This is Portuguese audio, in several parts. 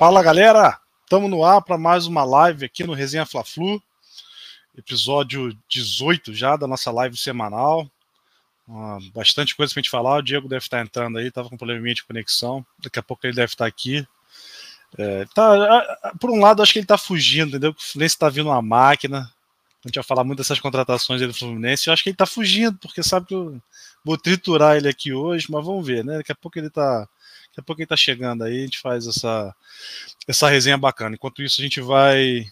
Fala galera, estamos no ar para mais uma live aqui no Resenha Fla-Flu, episódio 18 já da nossa live semanal. Uh, bastante coisa para a gente falar. O Diego deve estar entrando aí, estava com um probleminha de conexão. Daqui a pouco ele deve estar aqui. É, tá, por um lado, acho que ele está fugindo, entendeu? O Fluminense está vindo uma máquina. A gente vai falar muito dessas contratações do Fluminense. Eu acho que ele está fugindo, porque sabe que eu vou triturar ele aqui hoje, mas vamos ver, né? Daqui a pouco ele está Daqui a pouco ele tá chegando aí, a gente faz essa, essa resenha bacana. Enquanto isso, a gente vai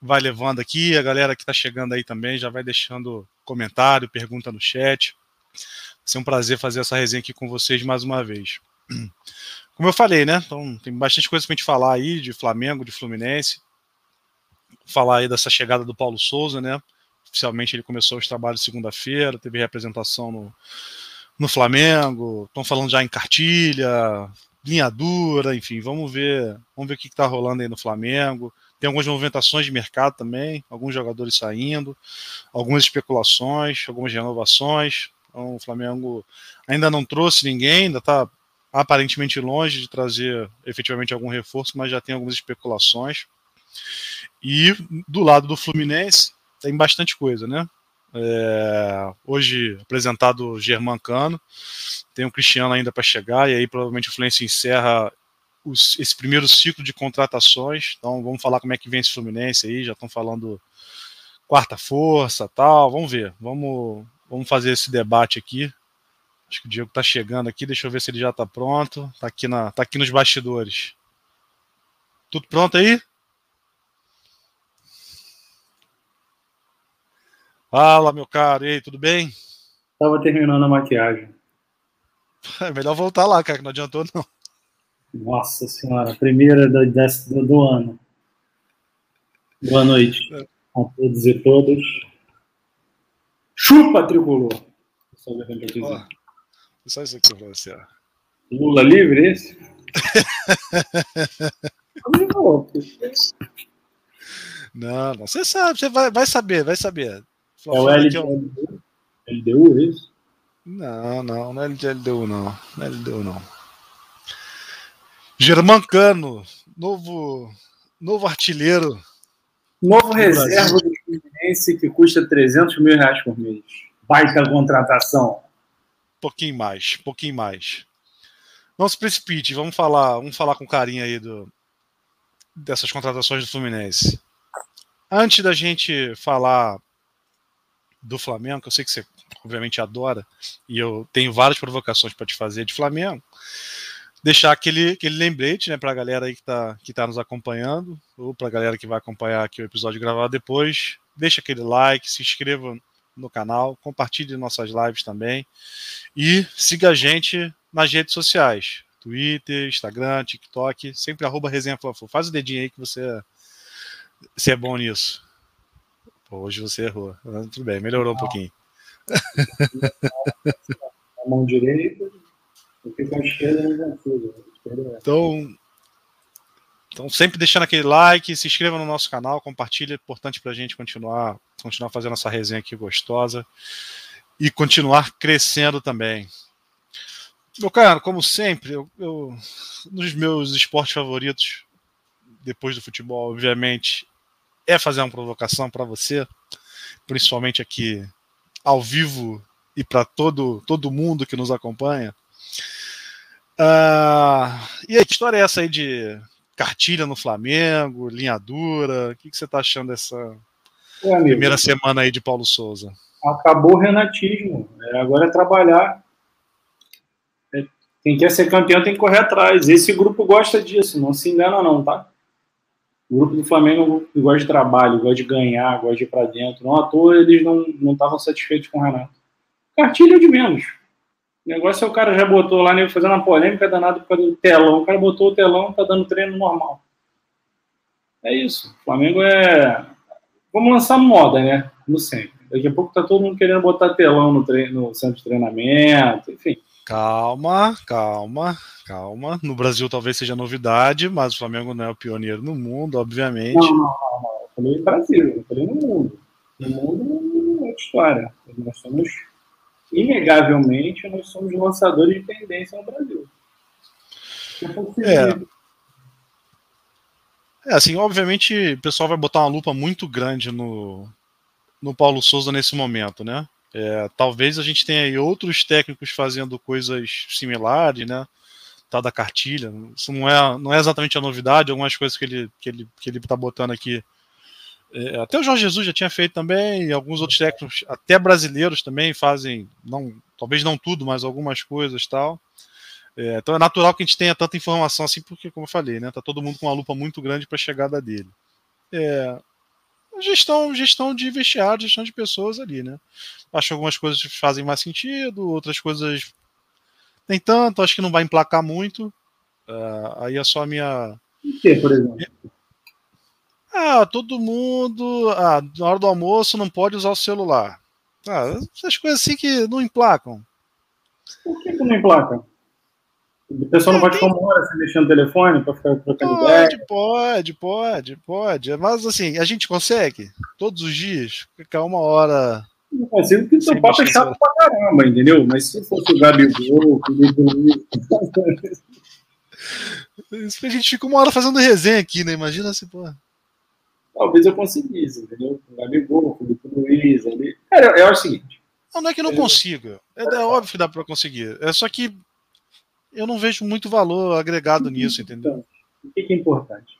vai levando aqui, a galera que tá chegando aí também já vai deixando comentário, pergunta no chat. Vai ser um prazer fazer essa resenha aqui com vocês mais uma vez. Como eu falei, né? Então, tem bastante coisa pra gente falar aí de Flamengo, de Fluminense. Falar aí dessa chegada do Paulo Souza, né? Oficialmente ele começou os trabalhos segunda-feira, teve representação no, no Flamengo, estão falando já em cartilha, linha dura, enfim, vamos ver, vamos ver o que está rolando aí no Flamengo. Tem algumas movimentações de mercado também, alguns jogadores saindo, algumas especulações, algumas renovações. Então, o Flamengo ainda não trouxe ninguém, ainda está aparentemente longe de trazer efetivamente algum reforço, mas já tem algumas especulações. E do lado do Fluminense tem bastante coisa, né? É, hoje apresentado Germán Cano, tem o Cristiano ainda para chegar, e aí provavelmente o Fluminense encerra os, esse primeiro ciclo de contratações. Então vamos falar como é que vem esse Fluminense aí, já estão falando quarta força tal. Vamos ver, vamos, vamos fazer esse debate aqui. Acho que o Diego está chegando aqui, deixa eu ver se ele já está pronto. Está aqui, na, tá aqui nos bastidores. Tudo pronto aí? Fala, meu caro, e aí, tudo bem? Tava terminando a maquiagem. É melhor voltar lá, cara, que não adiantou, não. Nossa senhora, primeira do, do, do ano. Boa noite é. a todos e todas. Chupa, tricolor! Só, só isso aqui pra você. Lula livre, esse? não, não, você sabe, você vai, vai saber, vai saber. É o LDU, LDU, é isso? Não, não, não é LDU, não. Não é LDU, não. Germancano, novo, novo artilheiro. Novo reserva do Fluminense que custa 300 mil reais por mês. Baita contratação. Pouquinho mais, pouquinho mais. Não se precipite, vamos falar, vamos falar com carinho aí do, dessas contratações do Fluminense. Antes da gente falar do Flamengo, que eu sei que você obviamente adora, e eu tenho várias provocações para te fazer de Flamengo, deixar aquele, aquele lembrete né, para a galera aí que está que tá nos acompanhando, ou para a galera que vai acompanhar aqui o episódio gravado depois, deixa aquele like, se inscreva no canal, compartilhe nossas lives também, e siga a gente nas redes sociais, Twitter, Instagram, TikTok, sempre arroba resenha Faz o dedinho aí que você, você é bom nisso. Hoje você errou. Tudo bem, melhorou um pouquinho. A mão direita, porque com a esquerda Então, então, sempre deixando aquele like, se inscreva no nosso canal, compartilhe, é importante para a gente continuar, continuar fazendo essa resenha aqui gostosa e continuar crescendo também. Meu caro, como sempre, eu, eu, nos meus esportes favoritos, depois do futebol, obviamente, é fazer uma provocação para você, principalmente aqui ao vivo e para todo, todo mundo que nos acompanha. Uh, e aí, que história é essa aí de cartilha no Flamengo, linha dura? O que, que você está achando dessa é, primeira semana aí de Paulo Souza? Acabou o renatismo. É, agora é trabalhar. É, quem quer ser campeão tem que correr atrás. Esse grupo gosta disso, não se engana não, tá? O grupo do Flamengo gosta de trabalho, gosta de ganhar, gosta de ir para dentro. Não à toa eles não estavam satisfeitos com o Renato. Cartilha de menos. O negócio é o cara já botou lá, né, fazendo uma polêmica danada por causa do telão. O cara botou o telão, tá dando treino normal. É isso. O Flamengo é. Vamos lançar moda, né? Como sempre. Daqui a pouco tá todo mundo querendo botar telão no, treino, no centro de treinamento, enfim. Calma, calma, calma. No Brasil talvez seja novidade, mas o Flamengo não é o pioneiro no mundo, obviamente. Não, não, não. Eu falei no Brasil, eu falei no mundo. No mundo é outra história. Nós somos, inegavelmente, nós somos lançadores de tendência no Brasil. É. É, assim, obviamente o pessoal vai botar uma lupa muito grande no, no Paulo Souza nesse momento, né? É, talvez a gente tenha aí outros técnicos fazendo coisas similares, né? Tal da cartilha. Isso não é, não é exatamente a novidade, algumas coisas que ele, que ele, que ele tá botando aqui. É, até o Jorge Jesus já tinha feito também, e alguns outros técnicos, até brasileiros também, fazem, não, talvez não tudo, mas algumas coisas tal. É, então é natural que a gente tenha tanta informação assim, porque, como eu falei, né, tá todo mundo com uma lupa muito grande para a chegada dele. É, gestão, gestão de vestiário, gestão de pessoas ali, né? Acho que algumas coisas fazem mais sentido, outras coisas nem tanto, acho que não vai emplacar muito. Uh, aí é só a minha. O que, por exemplo? Ah, todo mundo. Ah, na hora do almoço não pode usar o celular. Ah, essas coisas assim que não emplacam. Por que, que não emplacam? O pessoal não pode ficar uma hora sem mexer no telefone para ficar trocando pode, ideia? Pode, pode, pode. Mas assim, a gente consegue todos os dias ficar uma hora. Não consigo porque seu papo é chato pra caramba, entendeu? Mas se fosse o Gabigol, o Felipe Luiz. Isso a gente fica uma hora fazendo resenha aqui, né? Imagina se, pô. Talvez eu conseguisse, entendeu? O Gabigol, o Felipe Luiz ali. Cara, eu acho o seguinte. Não, não é que não consiga. É, é óbvio que dá pra conseguir. É só que eu não vejo muito valor agregado nisso, entendeu? Então, o que é importante?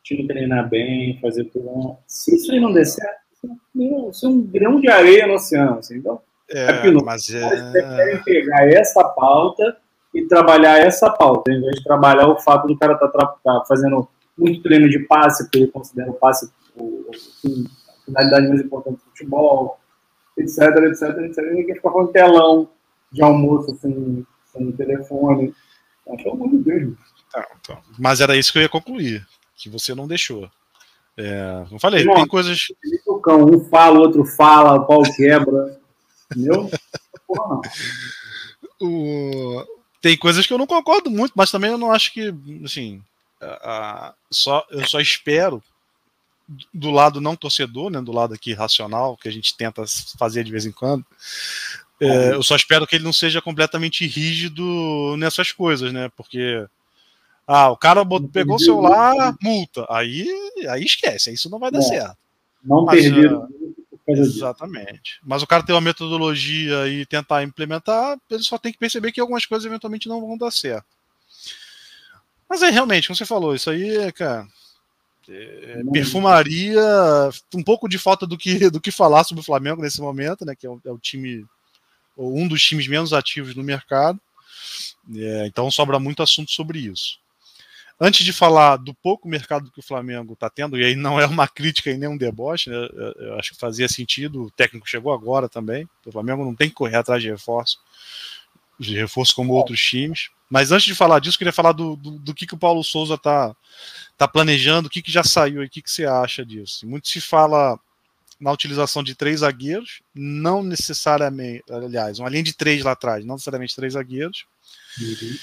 O time treinar bem, fazer tudo. Se isso aí não der certo, isso é um grão de areia no oceano. Assim. Então, é, aqui no, mas é... querem pegar essa pauta e trabalhar essa pauta, em vez de trabalhar o fato do cara estar tá, tá fazendo muito treino de passe, porque ele considera o passe o, a finalidade mais importante do futebol, etc, etc, etc. Ninguém quer ficar falando telão de almoço, assim, sem telefone. Então, pelo amor de Deus. Tá, então. Mas era isso que eu ia concluir, que você não deixou. É, não falei, Irmão, tem coisas. Um fala, o outro fala, o pau quebra. Entendeu? Porra, não. O... Tem coisas que eu não concordo muito, mas também eu não acho que, assim, a, só, eu só espero do lado não torcedor, né, do lado aqui racional, que a gente tenta fazer de vez em quando, é, eu só espero que ele não seja completamente rígido nessas coisas, né? Porque ah, o cara pegou o celular, multa. Aí, aí esquece, isso não vai dar é, certo. Não perder. Uh, exatamente. Mas o cara tem uma metodologia e tentar implementar, ele só tem que perceber que algumas coisas eventualmente não vão dar certo. Mas é realmente, como você falou, isso aí, cara, é, perfumaria, um pouco de falta do que, do que falar sobre o Flamengo nesse momento, né? Que é o, é o time ou um dos times menos ativos no mercado. É, então sobra muito assunto sobre isso. Antes de falar do pouco mercado que o Flamengo está tendo, e aí não é uma crítica e nem um deboche, né, eu acho que fazia sentido, o técnico chegou agora também, o Flamengo não tem que correr atrás de reforço, de reforço como outros times. Mas antes de falar disso, queria falar do, do, do que, que o Paulo Souza está tá planejando, o que, que já saiu e o que, que você acha disso. Muito se fala na utilização de três zagueiros, não necessariamente, aliás, uma linha de três lá atrás, não necessariamente três zagueiros, uhum.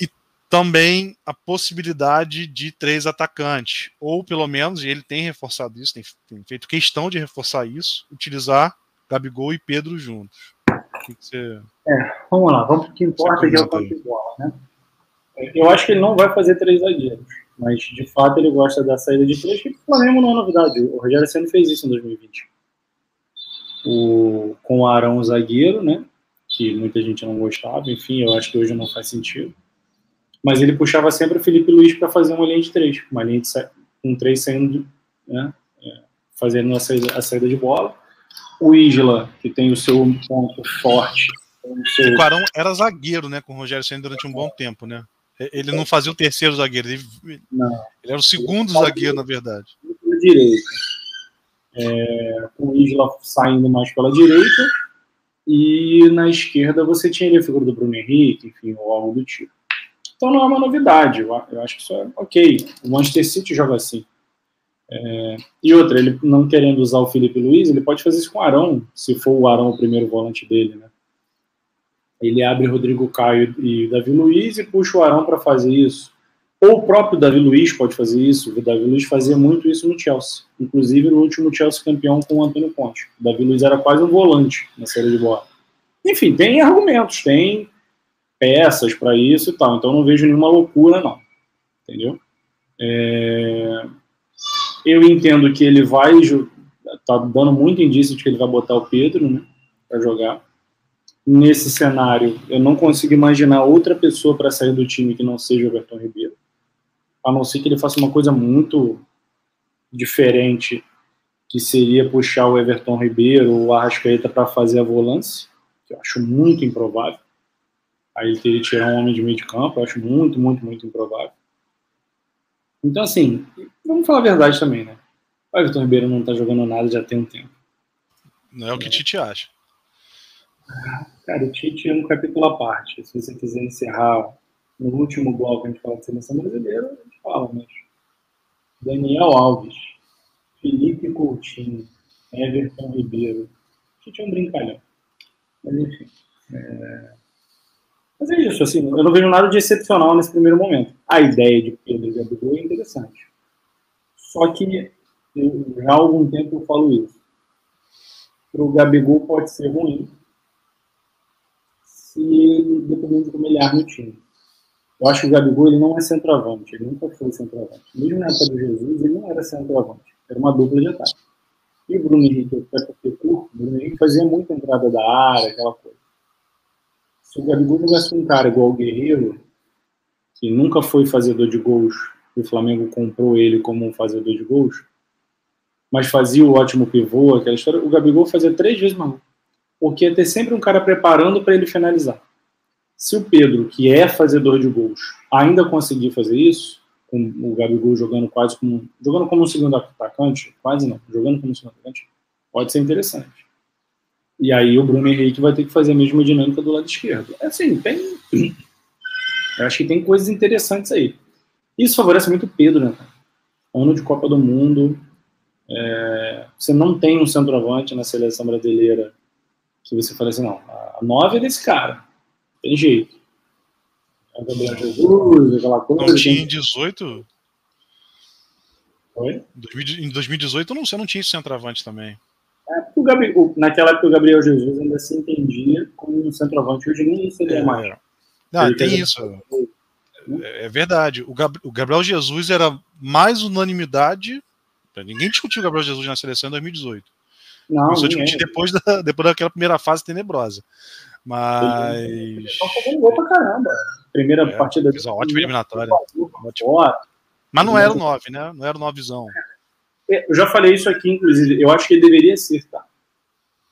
e também a possibilidade de três atacantes, ou pelo menos, e ele tem reforçado isso, tem, tem feito questão de reforçar isso, utilizar Gabigol e Pedro juntos. Que, que você... É, vamos lá, vamos para o que importa, que é o campo de bola, né? Eu acho que ele não vai fazer três zagueiros mas de fato ele gosta da saída de três, que o Flamengo não é novidade. O Rogério Senna fez isso em 2020. O, com o Arão zagueiro, né? Que muita gente não gostava, enfim, eu acho que hoje não faz sentido. Mas ele puxava sempre o Felipe Luiz para fazer uma linha de três, uma linha de com três saindo, né? É, fazendo a saída, a saída de bola. O Isla, que tem o seu ponto forte. O, seu... o Arão era zagueiro, né? Com o Rogério Senna durante um bom tempo, né? Ele não fazia o terceiro zagueiro, ele, ele era o segundo zagueiro, na verdade. Direito. É, com o Isla saindo mais pela direita, e na esquerda você tinha a figura do Bruno Henrique, enfim, ou algo do tipo. Então não é uma novidade, eu, acho que isso é ok. O Manchester City joga assim. É, e outra, ele não querendo usar o Felipe Luiz, ele pode fazer isso com o Arão, se for o Arão o primeiro volante dele, né? Ele abre Rodrigo Caio e Davi Luiz e puxa o Arão para fazer isso. Ou o próprio Davi Luiz pode fazer isso. O Davi Luiz fazia muito isso no Chelsea. Inclusive no último Chelsea campeão com o Antônio Conte. O Davi Luiz era quase um volante na série de bola. Enfim, tem argumentos, tem peças para isso e tal. Então não vejo nenhuma loucura, não. Entendeu? É... Eu entendo que ele vai. Tá dando muito indício de que ele vai botar o Pedro, né? Para jogar. Nesse cenário, eu não consigo imaginar outra pessoa para sair do time que não seja o Everton Ribeiro. A não ser que ele faça uma coisa muito diferente, que seria puxar o Everton Ribeiro ou o Arrascaeta para fazer a volância, que eu acho muito improvável. Aí ele teria que tirar um homem de meio de campo, eu acho muito, muito, muito improvável. Então, assim, vamos falar a verdade também, né? O Everton Ribeiro não tá jogando nada já tem um tempo. Não é o que Tite acha. Cara, o Tite é um capítulo à parte. Se você quiser encerrar no último bloco, a gente fala de seleção brasileira, a gente fala, mas Daniel Alves, Felipe Coutinho, Everton Ribeiro. O Tite é um brincalhão. Mas enfim. É... Mas é isso, assim, eu não vejo nada de excepcional nesse primeiro momento. A ideia de Pedro e Gabigol é interessante. Só que eu, já há algum tempo eu falo isso. Para o Gabigol pode ser ruim se dependendo de como ele arma o time. Eu acho que o Gabigol ele não é centroavante, ele nunca foi centroavante. Mesmo na época do Jesus, ele não era centroavante, era uma dupla de ataque. E o Bruno Henrique, até porque curto, o Bruno Henrique fazia muita entrada da área, aquela coisa. Se o Gabigol com um cara igual o Guerreiro, que nunca foi fazedor de gols, o Flamengo comprou ele como um fazedor de gols, mas fazia o ótimo pivô, aquela história, o Gabigol fazia três vezes mais. Porque ia ter sempre um cara preparando para ele finalizar. Se o Pedro, que é fazedor de gols, ainda conseguir fazer isso, com o Gabigol jogando quase como jogando como um segundo atacante, quase não, jogando como um segundo atacante, pode ser interessante. E aí o Bruno Henrique vai ter que fazer a mesma dinâmica do lado esquerdo. É assim, tem. Eu acho que tem coisas interessantes aí. Isso favorece muito o Pedro, né? Ano de Copa do Mundo. É... você não tem um centroavante na seleção brasileira que você fala assim, não, a nove é desse cara. Tem jeito. É o Gabriel Jesus, aquela coisa. Não tinha em 18? Oi? Em 2018 não, você não tinha centroavante também. É, o naquela época o Gabriel Jesus ainda se entendia como um centroavante, hoje nem isso ele é, é mais. Não, tem isso. É, é, verdade. O, Gab, o, Gabriel Jesus era mais unanimidade. Ninguém discutiu o Gabriel Jesus na seleção em 2018. Não, Começou a discutir depois, da, depois daquela primeira fase tenebrosa. Mas. Fazendo gol pra caramba. Primeira é, partida. Fez uma ótima eliminatória. Mas não era o 9, né? Não era o 9zão. É, eu já falei isso aqui, inclusive. Eu acho que ele deveria ser, tá?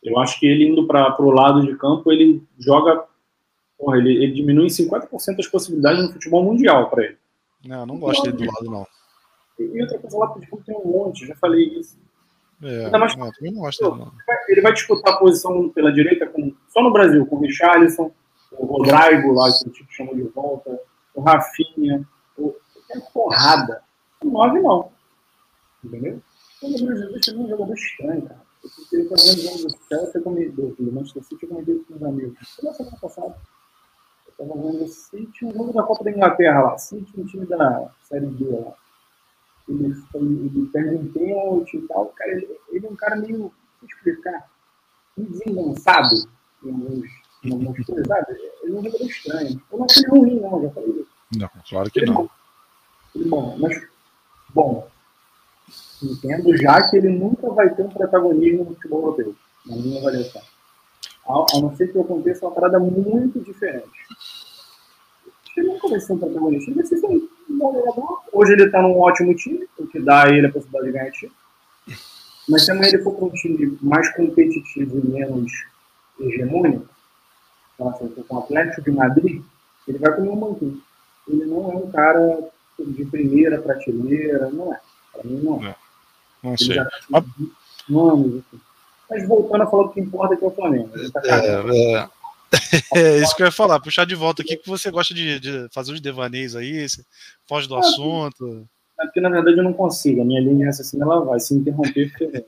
Eu acho que ele indo para o lado de campo, ele joga. Porra, ele, ele diminui em 50% as possibilidades no futebol mundial para ele. Não, não gosto dele do lado, não. E outra coisa lá, tipo, tem um monte, já falei isso. É, Ainda mais, não, não gosto dele, não. Ele vai disputar a posição pela direita com, só no Brasil, com o Richarlison, o Rodrigo lá, que o tipo chamou de volta, o Rafinha, o, é porrada. O 9 não. Entendeu? O Jesus também é um jogador estranho, cara. Eu fiquei fazendo jogos do Chelsea do, do Manchester City, eu comentei com meus amigos. Foi na semana passada. Eu tava vendo o City, um jogo da Copa da Inglaterra lá. City, um time da Série B lá. Ele, ele perde um pênalti e tal. Cara, ele, ele é um cara meio, deixa explicar, desengonçado em alguns, em algumas coisas, sabe? Ele é um jogador estranho. Eu não acho ele ruim, não, já falei. Não, claro que ele não. Ele bom, mas, bom, entendo já que ele nunca vai ter um protagonismo no futebol europeu, na minha avaliação. A, a não ser que aconteça uma parada muito diferente. Ele ser um protagonista, ele vai ser um bom jogador. Hoje ele está num ótimo time, o que dá a ele a possibilidade de ganhar time. Mas se amanhã ele for para um time mais competitivo e menos hegemônico, assim, com o Atlético de Madrid, ele vai comer um banquinho. Ele não é um cara de primeira prateleira, não é. Para mim, não é. Não sei. Tá assim. Mas voltando a falar do que importa, que é o Flamengo. Tá é, é, é, isso que eu ia falar, puxar de volta aqui que você gosta de, de fazer os devaneios aí, foge do ah, assunto. É porque na verdade eu não consigo, a minha linha raciocínio ela vai se interromper, porque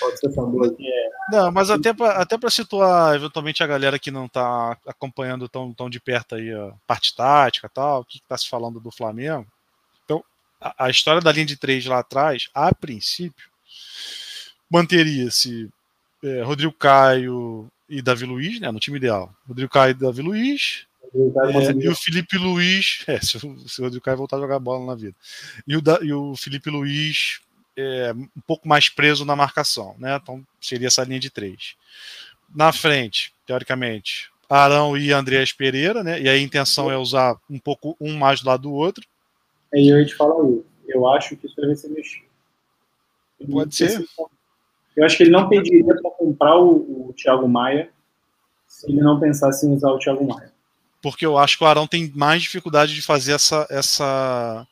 pode ser aqui é. Não, mas até para até situar eventualmente a galera que não está acompanhando tão, tão de perto aí a parte tática tal, o que está se falando do Flamengo. Então, a, a história da linha de três lá atrás, a princípio, manteria-se é, Rodrigo Caio, e Davi Luiz, né, no time ideal. Rodrigo Caio e Davi Luiz. É, e o Felipe Luiz, é, se o, se o Rodrigo Caio voltar a jogar bola na vida. E o, da, e o Felipe Luiz é, um pouco mais preso na marcação, né? Então seria essa linha de três. Na frente, teoricamente, Arão e Andreas Pereira, né? E a intenção é usar um pouco um mais do lado do outro. É, eu ia te falar. Eu acho que isso deve ser mexido. Pode ser. Eu acho que ele não pediria para comprar o, o Thiago Maia se ele não pensasse em usar o Thiago Maia. Porque eu acho que o Arão tem mais dificuldade de fazer essa, essa,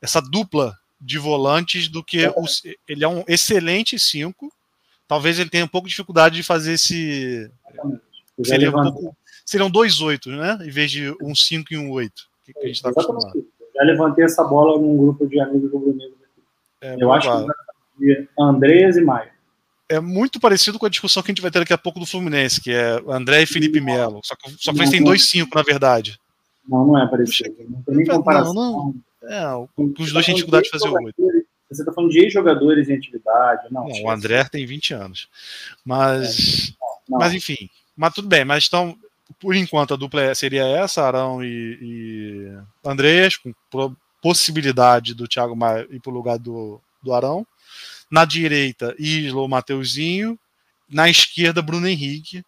essa dupla de volantes do que o, ele é um excelente 5. Talvez ele tenha um pouco de dificuldade de fazer esse. Seria um pouco, seriam dois oito, né? Em vez de um 5 e um 8. Que, que a gente está acostumado. Já levantei essa bola num grupo de amigos rubro-negros aqui. É, eu acho que Andreas e Maia é muito parecido com a discussão que a gente vai ter daqui a pouco do Fluminense, que é André e Felipe Melo. Só que, só que eles têm dois cinco, na verdade. Não, não é parecido. Não tem nem comparação. Não, não. É, os dois têm dificuldade de fazer o oito. Você está falando de ex-jogadores em atividade. Não, não o André tem 20 anos. Mas, é. mas enfim. Mas tudo bem. Mas então, por enquanto, a dupla seria essa, Arão e, e Andreas, com possibilidade do Thiago Maia ir para o lugar do, do Arão. Na direita, Isla Mateuzinho. Na esquerda, Bruno Henrique,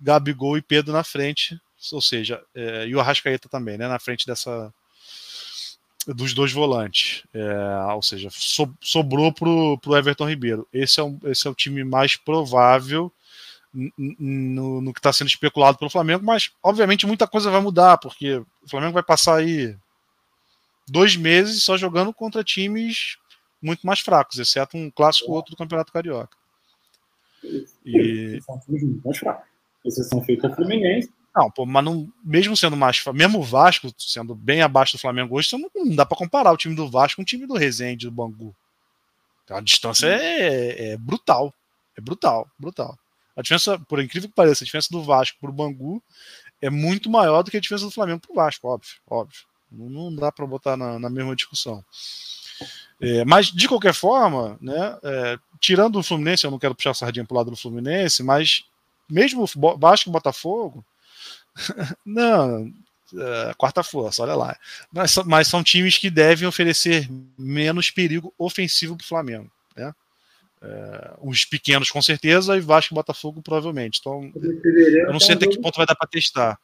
Gabigol e Pedro na frente. Ou seja, é, e o Arrascaeta também, né? Na frente dessa dos dois volantes. É, ou seja, so, sobrou pro, pro Everton Ribeiro. Esse é, um, esse é o time mais provável no, no que está sendo especulado pelo Flamengo, mas obviamente muita coisa vai mudar, porque o Flamengo vai passar aí dois meses só jogando contra times muito mais fracos, exceto um clássico ou outro do Campeonato Carioca. E... Mais fracos. Exceção feita a Fluminense. Não, pô, mas não, mesmo sendo mais. Mesmo o Vasco sendo bem abaixo do Flamengo hoje, não, não dá para comparar o time do Vasco com o time do Resende, do Bangu. Então, a distância é, é, brutal. É brutal, brutal. A diferença, por incrível que pareça, a diferença do Vasco pro Bangu é muito maior do que a diferença do Flamengo pro Vasco, óbvio, óbvio. Não, não dá para botar na, na mesma discussão. É, mas, de qualquer forma, né, é, tirando o Fluminense, eu não quero puxar a sardinha para o lado do Fluminense, mas mesmo o Vasco e Botafogo, não, é, quarta força, olha lá. Mas, mas, são times que devem oferecer menos perigo ofensivo para o Flamengo. Né? É, os pequenos, com certeza, e Vasco e Botafogo, provavelmente. Então, eu não sei até que ponto vai dar para testar.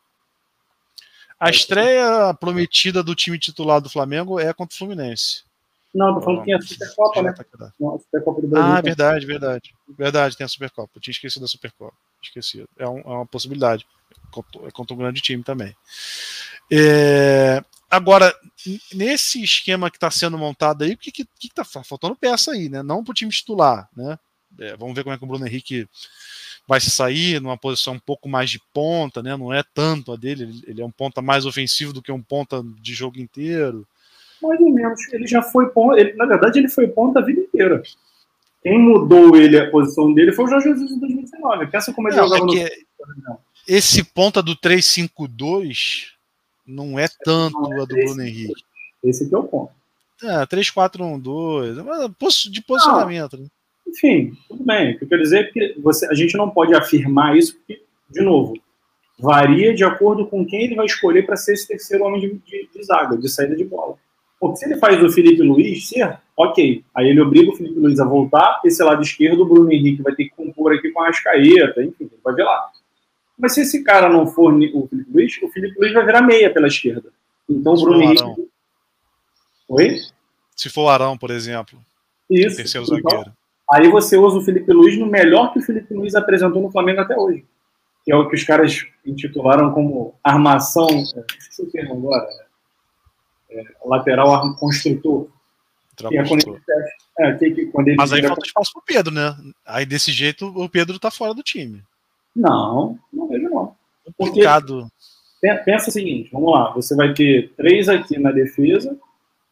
A estreia prometida do time titular do Flamengo é contra o Fluminense. Não, tô falando que tem a Supercopa, né? Não, a Supercopa do Brasil. Ah, verdade, verdade. Verdade, tem a Supercopa. Eu tinha esquecido da Supercopa. Esqueci. É, um, é uma possibilidade. É contra um grande time também. É, agora, nesse esquema que está sendo montado aí, o que, que, que tá faltando peça aí, né? Não para o time titular, né? É, vamos ver como é que o Bruno Henrique vai se sair numa posição um pouco mais de ponta, né? Não é tanto a dele, ele é um ponta mais ofensivo do que um ponta de jogo inteiro. Mais ou menos. Ele já foi ponta. Ele, na verdade, ele foi ponta a vida inteira. Quem mudou ele, a posição dele, foi o Jorge Jesus em 2019. Pensa como ele não, jogava é no. Esse ponta do 3-5-2 não é tanto não, é a do Bruno Henrique. Esse é o ponto. É, 3-4-1-2. De posicionamento. Né? Enfim, tudo bem. O que eu quero dizer é que você, a gente não pode afirmar isso, porque, de novo, varia de acordo com quem ele vai escolher para ser esse terceiro homem de, de, de zaga, de saída de bola. Porque se ele faz o Felipe Luiz ser, ok. Aí ele obriga o Felipe Luiz a voltar, esse lado esquerdo, o Bruno Henrique vai ter que compor aqui com a Ascaeta, enfim, vai ver lá. Mas se esse cara não for o Felipe Luiz, o Felipe Luiz vai virar meia pela esquerda. Então o Bruno Henrique. Arão. Oi? Se for o Arão, por exemplo. Isso. Terceiro então, zagueiro. Aí você usa o Felipe Luiz no melhor que o Felipe Luiz apresentou no Flamengo até hoje. Que é o que os caras intitularam como armação. Esqueci o termo agora é, lateral construtor. É quando ele, é, que, quando ele Mas aí falta espaço pro Pedro, né? Aí desse jeito o Pedro tá fora do time. Não, não vejo não. Porque. Pensa o seguinte, vamos lá, você vai ter três aqui na defesa,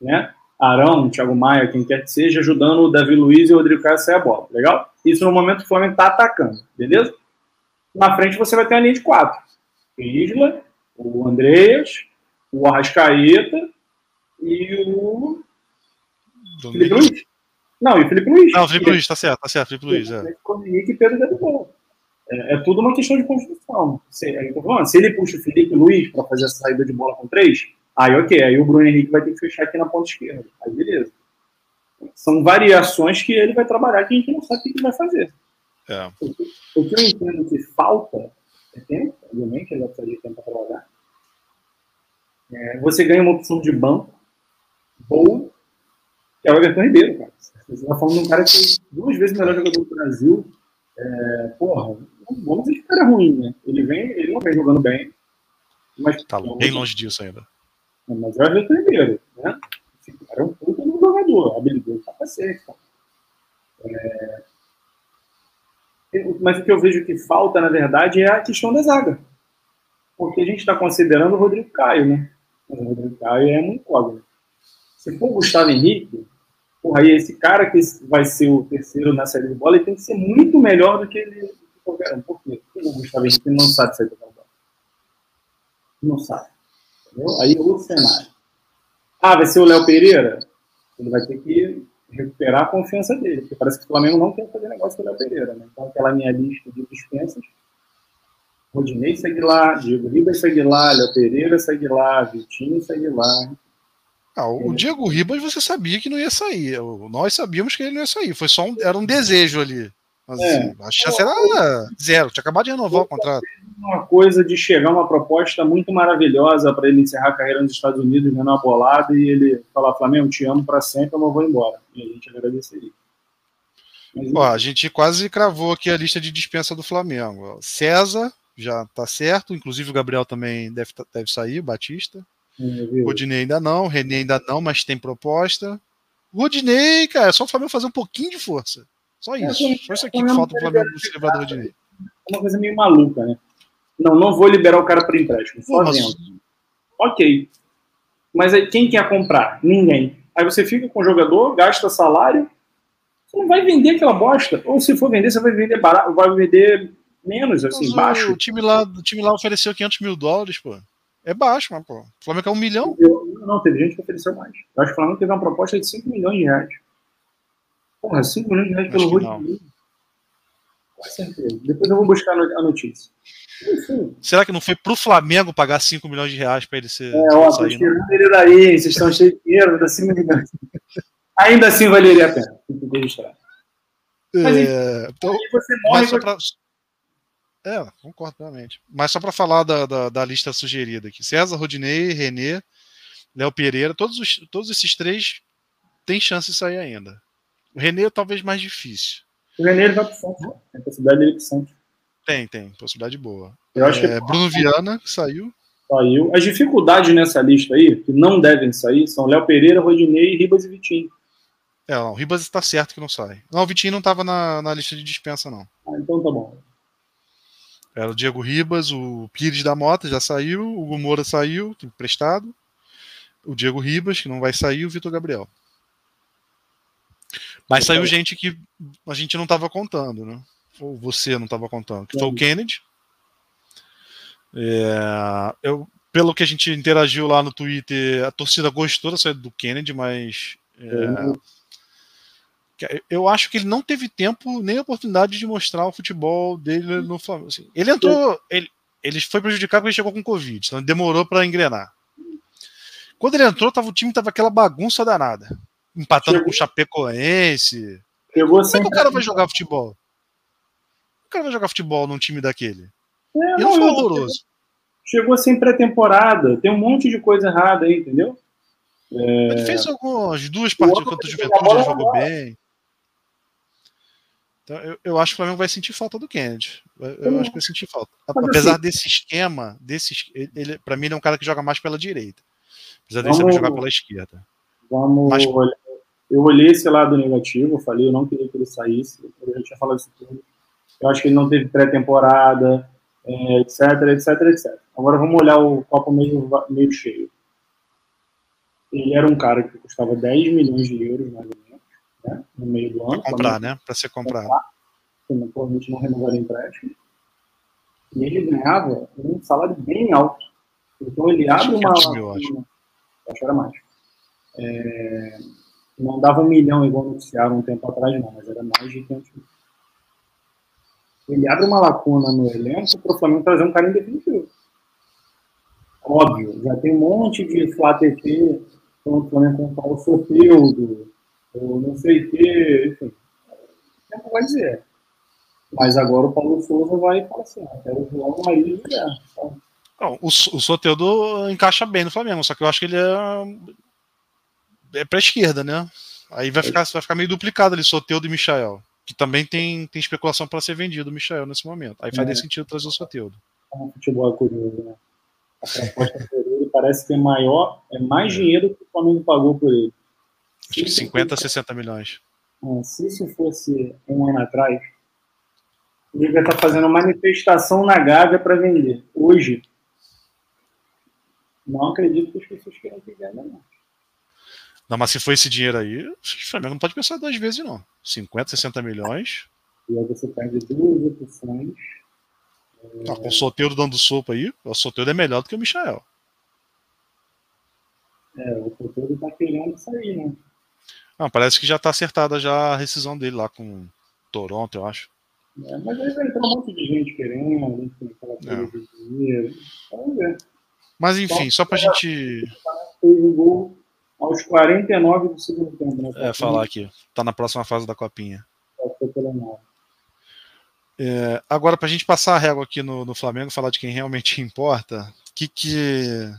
né? Arão, Thiago Maia, quem quer que seja, ajudando o Davi Luiz e o Rodrigo Caio a sair a bola, legal? Isso no momento que o Flamengo tá atacando, beleza? Na frente você vai ter a linha de quatro. Isla, o Andreas, o Arrascaeta e o Felipe Luiz. Não, e o Felipe Luiz. Não, o Felipe Luiz, tá certo, tá certo, Felipe Luiz. É. Henrique e Pedro Gabigol. É, é, tudo uma questão de construção. Se, é, falando, se ele puxa o Felipe Luiz para fazer a saída de bola com três, aí ok, aí o Bruno Henrique vai ter que fechar aqui na ponta esquerda. Aí beleza. São variações que ele vai trabalhar que a gente não sabe o que ele vai fazer. É. O, que, o, que eu entendo que falta é tempo, obviamente, ele vai precisar de tempo para trabalhar. É, você ganha uma opção de banco boa, que é o Everton Ribeiro, cara. Você está falando de um cara que foi duas vezes o melhor jogador do Brasil. É, porra, vamos dizer que o cara é ruim, né? Ele, vem, ele não vem jogando bem. Mas, tá bem longe disso ainda. Mas é o Everton Ribeiro, né? Esse cara é um puta no jogador, habilidoso pra cacete, cara. É... Mas o que eu vejo que falta, na verdade, é a questão da zaga. Porque a gente está considerando o Rodrigo Caio, né? Mas o Rodrigo Caio é muito incógnito. Se for o Gustavo Henrique, porra, aí esse cara que vai ser o terceiro na série de bola, ele tem que ser muito melhor do que ele qualquer. Por quê? Porque o Gustavo Henrique não sabe sair da bola. Não sabe. Entendeu? Aí é outro cenário. Ah, vai ser o Léo Pereira? Ele vai ter que recuperar a confiança dele, porque parece que o Flamengo não quer fazer negócio com o Léo Pereira. Né? Então, aquela minha lista de dispensas, Rodinei segue lá, Diego Ribas segue lá, Léo Pereira segue lá, Vitinho segue lá. Ah, o é. Diego Ribas você sabia que não ia sair. Nós sabíamos que ele não ia sair. Foi só um, era um desejo ali. Mas, é. assim, a chance era zero. Tinha acabado de renovar o contrato. Uma coisa de chegar uma proposta muito maravilhosa para ele encerrar a carreira nos Estados Unidos, ganhar uma bolada e ele falar: Flamengo, te amo para sempre, eu não vou embora. E a gente agradeceria. Mas, Ó, a gente quase cravou aqui a lista de dispensa do Flamengo. César já tá certo, inclusive o Gabriel também deve, tá, deve sair, o Batista. É, Rodinei ainda não, René ainda não, mas tem proposta. Rodinei, cara, é só o Flamengo fazer um pouquinho de força. Só é, isso. É, Só isso aqui que falta pro Flamengo se livrar do Rodinei. É uma coisa meio maluca, né? Não, não vou liberar o cara para empréstimo. Só Mas... Ok. Mas aí quem quer comprar? Ninguém. Aí você fica com o jogador, gasta salário, você não vai vender aquela bosta. Ou se for vender, você vai vender barato, vai vender menos, assim, mas baixo. O time, lá, o time lá ofereceu 500 mil dólares, pô. É baixo, mas, pô. O Flamengo é um milhão? Eu, não, teve gente que ofereceu mais. Eu acho que o Flamengo teve uma proposta de 5 milhões de reais. Porra, 5 milhões de reais pelo Rodrigo. Com certeza. Depois eu vou buscar a notícia. Enfim. Será que não foi pro Flamengo pagar 5 milhões de reais para ele ser. É, ó, tô tirando ele daí, vocês estão cheios de dinheiro, dá 5 milhões. Ainda assim valeria a pena. Mas é, então, você morre. Só pra... É, concordo plenamente. Mas só para falar da, da, da, lista sugerida aqui: César, Rodinei, Renê, Léo Pereira, todos, os, todos esses três têm chance de sair ainda. O René é talvez mais difícil. O René ele vai pro Santos. Tem possibilidade dele pro Santos. Tem, tem. Possibilidade boa. Eu acho é, que... Bruno Viana, que saiu. Saiu. As dificuldades nessa lista aí, que não devem sair, são Léo Pereira, Rodinei, Ribas e Vitinho. É, não, o Ribas está certo que não sai. Não, o Vitinho não estava na, na lista de dispensa, não. Ah, então tá bom. Era o Diego Ribas, o Pires da Mota já saiu, o Hugo Moura saiu, emprestado. O Diego Ribas, que não vai sair, o Vitor Gabriel. Mas saiu gente que a gente não estava contando, né? Ou você não estava contando, que foi o Kennedy. É, eu, pelo que a gente interagiu lá no Twitter, a torcida gostou da saída do Kennedy, mas é, eu acho que ele não teve tempo nem oportunidade de mostrar o futebol dele no Flamengo. Assim, ele entrou, ele, ele foi prejudicado porque ele chegou com Covid, então demorou para engrenar. Quando ele entrou, tava, o time tava aquela bagunça danada empatando Chegou. com o Chapecoense. Chegou Como é que o cara vai jogar futebol? O cara vai jogar futebol num time daquele? É, e não, foi horroroso. Chegou sem pré-temporada, tem um monte de coisa errada aí, entendeu? É... Ele fez algumas duas partidas contra o Juventude, ele jogou bem. Então, eu, eu, acho que o Flamengo vai sentir falta do Kennedy. Eu, acho que vai sentir falta. Apesar desse esquema, desse, ele, para mim, ele é um cara que joga mais pela direita. Apesar dele saber jogar pela esquerda. Vamos Mas... olhar. Eu olhei esse lado negativo, eu falei, eu não queria que ele saísse, eu já tinha falado isso tudo. Eu acho que ele não teve pré-temporada, é, etc, etc, etc. Agora vamos olhar o copo meio, meio cheio. Ele era um cara que custava 10 milhões de euros, mais ou menos, né, no meio do ano. Para comprar, né? Para ser comprado. Comprar, provavelmente não renovaria empréstimo. E ele ganhava um salário bem alto. Então ele abre uma. Mil, acho. Uma, acho que era mais. É, não dava um milhão igual noticiaram um tempo atrás, não, mas era mais de 500 mil. ele abre uma lacuna no elenco para o Flamengo trazer um cara em definitivo. Óbvio, já tem um monte de Flá TT, então o Flamengo comprar o Soteudo, ou não sei o quê, enfim. Não vai dizer. Mas agora o Paulo Souza vai falar assim, até o João aí e Então, o, o Soteudo encaixa bem no Flamengo, só que eu acho que ele é, é pra esquerda, né? Aí vai ficar, vai ficar meio duplicado ali, Soteudo e Michael. Que também tem, tem especulação para ser vendido o Michael nesse momento. Aí faz é. sentido trazer o Soteudo. O futebol é curioso, né? A proposta por ele parece que é maior, é mais é. dinheiro que o Flamengo pagou por ele. Acho que 50, 60 milhões. É, se isso fosse um ano atrás, ele vai estar fazendo manifestação na Gávea para vender. Hoje, não acredito que as pessoas queiram que venda, não. Não, mas se for esse dinheiro aí, o Flamengo não pode pensar duas vezes, não. 50, 60 milhões. E aí você perde duas opções. Ah, com o Soteldo dando sopa aí, o Soteldo é melhor do que o Michael. É, o Soteldo tá querendo sair, né? Não, parece que já tá acertada já a rescisão dele lá com Toronto, eu acho. É, mas aí vai entrar um monte de gente querendo, enfim, aquela coisa é. de dinheiro. Vamos ver. Mas enfim, só pra gente. Fez o gol aos 49 do segundo tempo, né? É, falar aqui. Tá na próxima fase da Copinha. É, agora, pra gente passar a régua aqui no, no Flamengo, falar de quem realmente importa, que, que,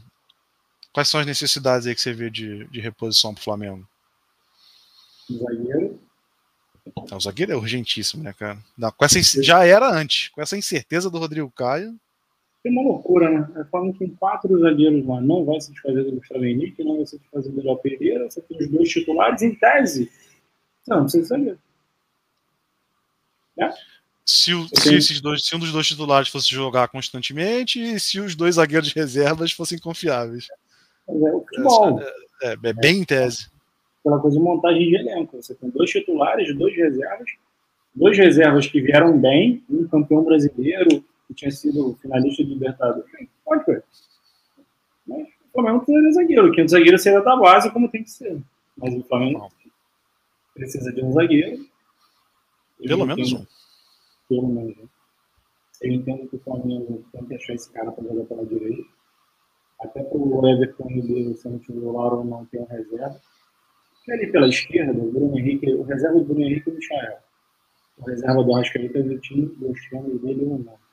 quais são as necessidades aí que você vê de, de reposição pro Flamengo? Zagueiro. É, o zagueiro é urgentíssimo, né, cara? Não, com essa, já era antes, com essa incerteza do Rodrigo Caio. É uma loucura, né? É falando que quatro zagueiros lá não vai se desfazer do Gustavo Henrique, não vai se desfazer do Léo Pereira, você tem os dois titulares em tese. Não, não precisa zagueiro. Né? Se, o, se, esses dois, se um dos dois titulares fosse jogar constantemente e se os dois zagueiros de reservas fossem confiáveis. É. É, é, é bem em tese. Aquela coisa de montagem de elenco. Você tem dois titulares, dois reservas, dois reservas que vieram bem, um campeão brasileiro, que tinha sido finalista de Libertadores. Pode ser. Mas o Flamengo precisa de zagueiro. Que o zagueiro seria da base como tem que ser. Mas o Flamengo precisa de um zagueiro. Pelo menos um. Pelo menos um. Eu entendo que o Flamengo tem que achar esse cara para jogar pela direita. Até para o Everton Ribeiro, se não tiver o Lauro, não tem reserva. E ali pela esquerda, o Bruno Henrique, o reserva do Bruno Henrique e o Michael. O reserva do Arrascaeta, eu tinha gostando dele ou não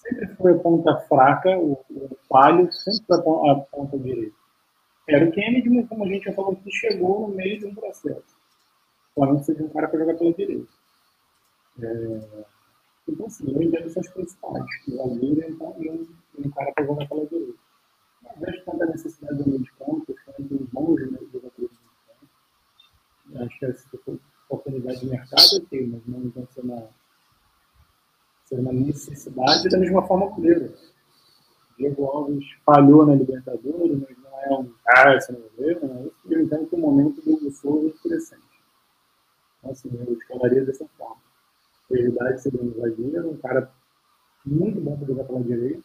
sempre foi a ponta fraca, o, o falho sempre foi a ponta direita. Era o Kennedy, como a gente já falou, que chegou no meio de um processo. O Flamengo precisa um cara para jogar pela direita. É... Então, assim, eu entendo essas principais. O zagueiro então, e um, cara para jogar pela direita. Não vejo tanta necessidade do meio de campo, eu tem bons. Acho que essa oportunidade de mercado é ter, mas não vai ser uma ser uma necessidade da mesma forma que o Diego. Diego Alves falhou na Libertadores, mas não é um cara, se não vê, né? Eu entendo que o momento do Souza é interessante. Então, assim, eu escalaria dessa forma. Prioridade segundo zagueiro, um cara muito bom para jogar pela direita.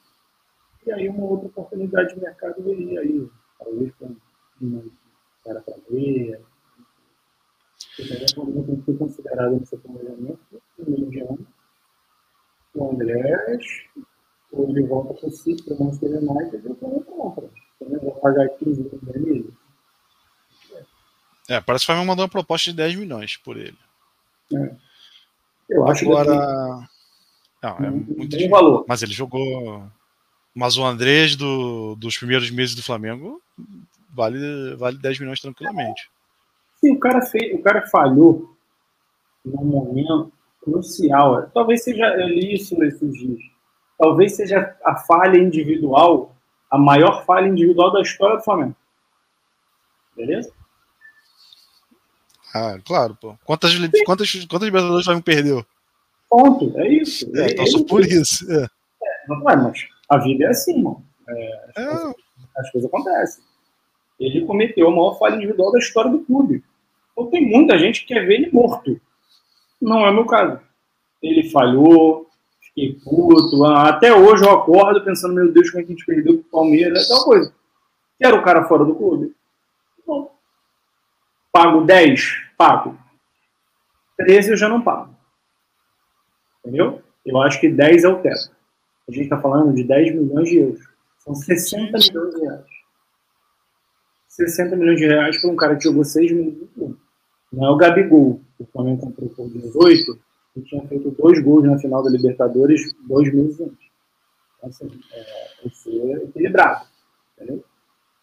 E aí uma outra oportunidade de mercado viria aí, talvez com um cara para ver. Também é um tem que ser planejamento no de ano o Andrés, ou ele volta para o City, para o Manchester United, e o Flamengo compra. Flamengo vai pagar 15 milhões nele. É, parece que o Flamengo mandou uma proposta de 10 milhões por ele. É. Eu acho Agora... que. Não, é muito um valor. Mas ele jogou. Mas o Andrés do, dos primeiros meses do Flamengo vale, vale 10 milhões tranquilamente. Sim, o cara, fez, o cara falhou num momento crucial. Talvez seja, eu li isso nesses dias, talvez seja a falha individual, a maior falha individual da história do Flamengo. Beleza? Ah, claro, pô. Quantas, quantas, quantas Libertadores o Flamengo perdeu? Ponto, é isso. É, é só por isso. É. É, mas a vida é assim, mano. É, as, é. Coisas, as, coisas, acontecem. Ele cometeu a maior falha individual da história do clube. Então tem muita gente que quer ver ele morto. Não é o meu caso. Ele falhou, fiquei puto. Ah, até hoje eu acordo pensando, meu Deus, como é que a gente perdeu pro Palmeiras, tal coisa. Quero o cara fora do clube? Pago 10? Pago. 13 eu já não pago. Entendeu? Eu acho que 10 é o teto. A gente está falando de 10 milhões de euros. São 60 milhões de reais. 60 milhões de reais para um cara que jogou 6 minutos. Não é o Gabigol. O Flamengo comprou por 18 e tinha feito dois gols na final da Libertadores dois meses antes. Então, assim, é, ser equilibrado. Entendeu?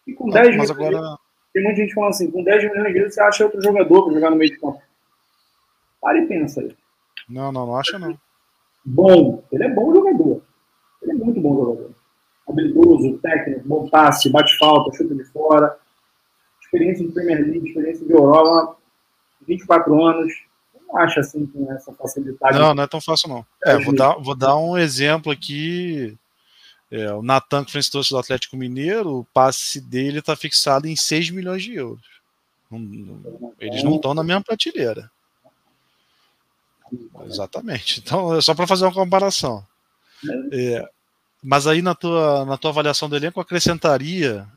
E com 10 Mas milhões. agora. Tem muita gente falando assim: com 10 milhões de euros você acha outro jogador para jogar no meio de campo. Para e pensa aí. Não, não, não acho não. Bom. Ele é bom jogador. Ele é muito bom jogador. Habilidoso, técnico, bom passe, bate falta, chuta de fora. Experiência de Premier League, experiência de Europa. 24 anos. Não acha assim com essa facilidade. Não, não é tão fácil não. É, vou dar, vou dar um exemplo aqui. É, o Natan, que foi do Atlético Mineiro, o passe dele está fixado em 6 milhões de euros. Não- não- eles não estão na mesma prateleira. Exatamente. Então, é só para fazer uma comparação. É, mas aí, na tua, na tua avaliação do elenco, acrescentaria,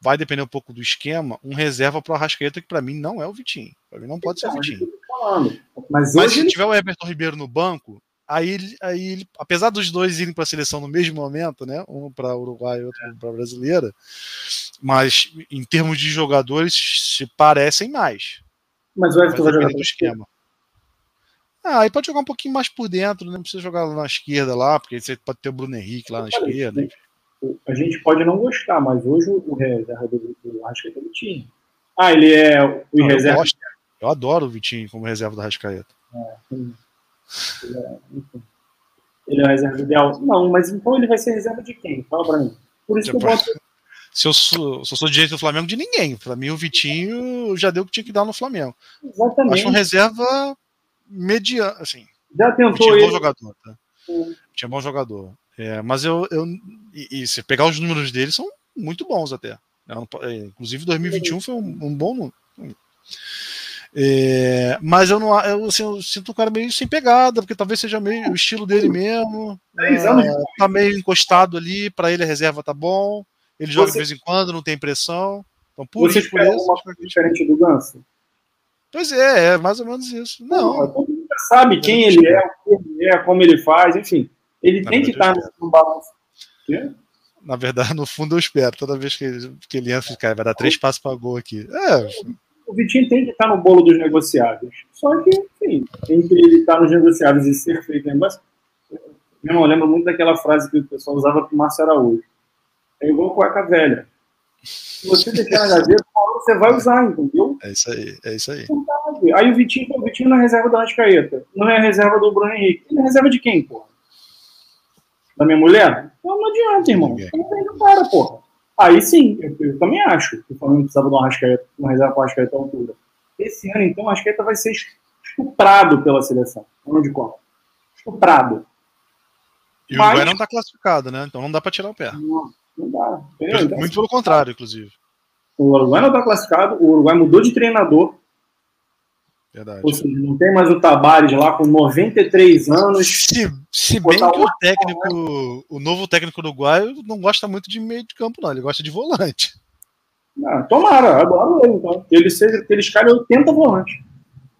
vai depender um pouco do esquema, um reserva para o Arrascaeta, que para mim não é o Vitinho. Para mim não pode ser o Então, Vitinho. é. Mas Mas se ele tiver o Everton Ribeiro no banco, aí, aí ele- apesar dos dois irem para a seleção no mesmo momento, né? Um para Uruguai e outro para brasileira, mas em termos de jogadores se parecem mais. Mas o Everton vai jogar do esquema. Ah, aí pode jogar um pouquinho mais por dentro, né? não precisa jogar lá na esquerda lá, porque você pode ter o Bruno Henrique lá na esquerda. A gente pode não gostar, mas hoje o reserva do, do Arrascaeta ele tinha. Ah, ele é o Não, eu, reserva. gosto, eu adoro o Vitinho como reserva do Rascaeta. Ele é. Ele é o reserva ideal. Não, mas então ele vai ser reserva de quem? Fala pra mim. Por isso que eu boto. Se eu sou, se eu sou direito do Flamengo, de ninguém. Para mim, o Vitinho já deu o que tinha que dar no Flamengo. Exatamente. Acho um reserva mediano, assim. Já O tentou Vitinho é bom ele. jogador, tá? Vitinho é bom jogador. É, mas eu, eu e, e se pegar os números dele, são muito bons até. É, é, Inclusive 2021 foi um, um bom número. É, mas eu não eu, assim, eu sinto um cara meio sem pegada, porque talvez seja meio o estilo dele mesmo. É, tá meio encostado ali, para ele a reserva tá bom. Ele joga Você- de vez em quando, não tem pressão. Então, por Você isso, por isso. uma coisa diferente do Ganso? Pois é, é mais ou menos isso. Não, todo mundo sabe quem ele é, o que ele é, como ele faz, enfim. Ele Na tem que estar no balanço. Na verdade, no fundo eu espero. Toda vez que ele, que ele entra, cara, vai dar três passos para gol aqui. É, O Vitinho tem que estar no bolo dos negociáveis. Só que, enfim, entre ele estar nos negociáveis e ser feito negócio. Meu irmão, eu lembro muito daquela frase que o pessoal usava com o Márcio Araújo. É igual cueca velha. Se você deixar na gaveta, você vai usar, entendeu? é isso aí, é isso aí. Aí o Vitinho, o Vitinho na reserva do Rascaeta. Não é a reserva do Bruno Henrique. Ele é reserva de quem, porra? Da minha mulher? Então não adianta, irmão. Não do cara, porra. Aí sim, eu, eu também acho que o Flamengo precisava de uma Rascaeta, uma reserva para o Rascaeta à altura. Esse ano, então, o Rascaeta vai ser estuprado pela seleção. Ano de Copa. Estuprado. E o Mas- Uruguai não tá classificado, né? Então não dá para tirar o pé. Não, não dá. Muito pelo contrário, inclusive. o Uruguai não está classificado, o Uruguai mudou de treinador, Verdade. ou seja, não tem mais o Tabares lá com 93 anos. Se, se bem que o técnico, o novo técnico uruguaio não gosta muito de meio de campo, não. Ele gosta de volante. Ah, tomara, adoro ele, então. Que ele seja, que ele escalhe 80 volantes.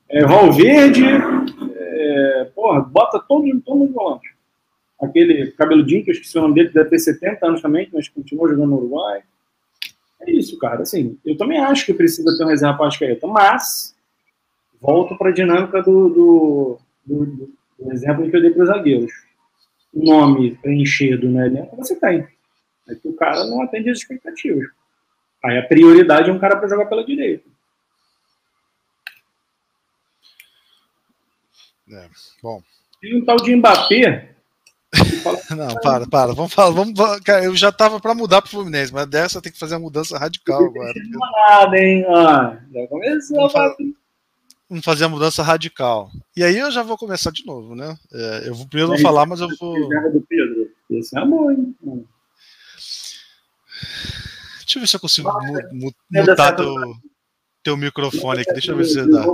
É, Valverde, é, porra, bota todo, todo mundo volante. Aquele cabeludinho, que eu esqueci o nome dele, que deve ter 70 anos também, mas continua jogando no Uruguai. É isso, cara. Assim, eu também acho que precisa ter um reserva para Ascaeta, mas volto para a dinâmica do, do, do, do- exemplo que eu dei para os zagueiros. Nome preenchido no elenco você tem. É que o cara não atende as expectativas. Aí a prioridade é um cara para jogar pela direita. Bom, E um tal de Mbappé, não, para, para. Vamos falar. Vamos, cara, eu já tava para mudar pro Fluminense, mas dessa tem que fazer uma mudança radical agora. não é nada, hein? Ah, já começou a falar- fazer a mudança radical. E aí eu já vou começar de novo, né? É, eu vou primeiro vou falar, mas eu vou. reserva do Pedro. Esse é bom, hein? Deixa eu ver se eu consigo mu- mu- mutar teu, teu microfone aqui. Deixa eu ver se dá.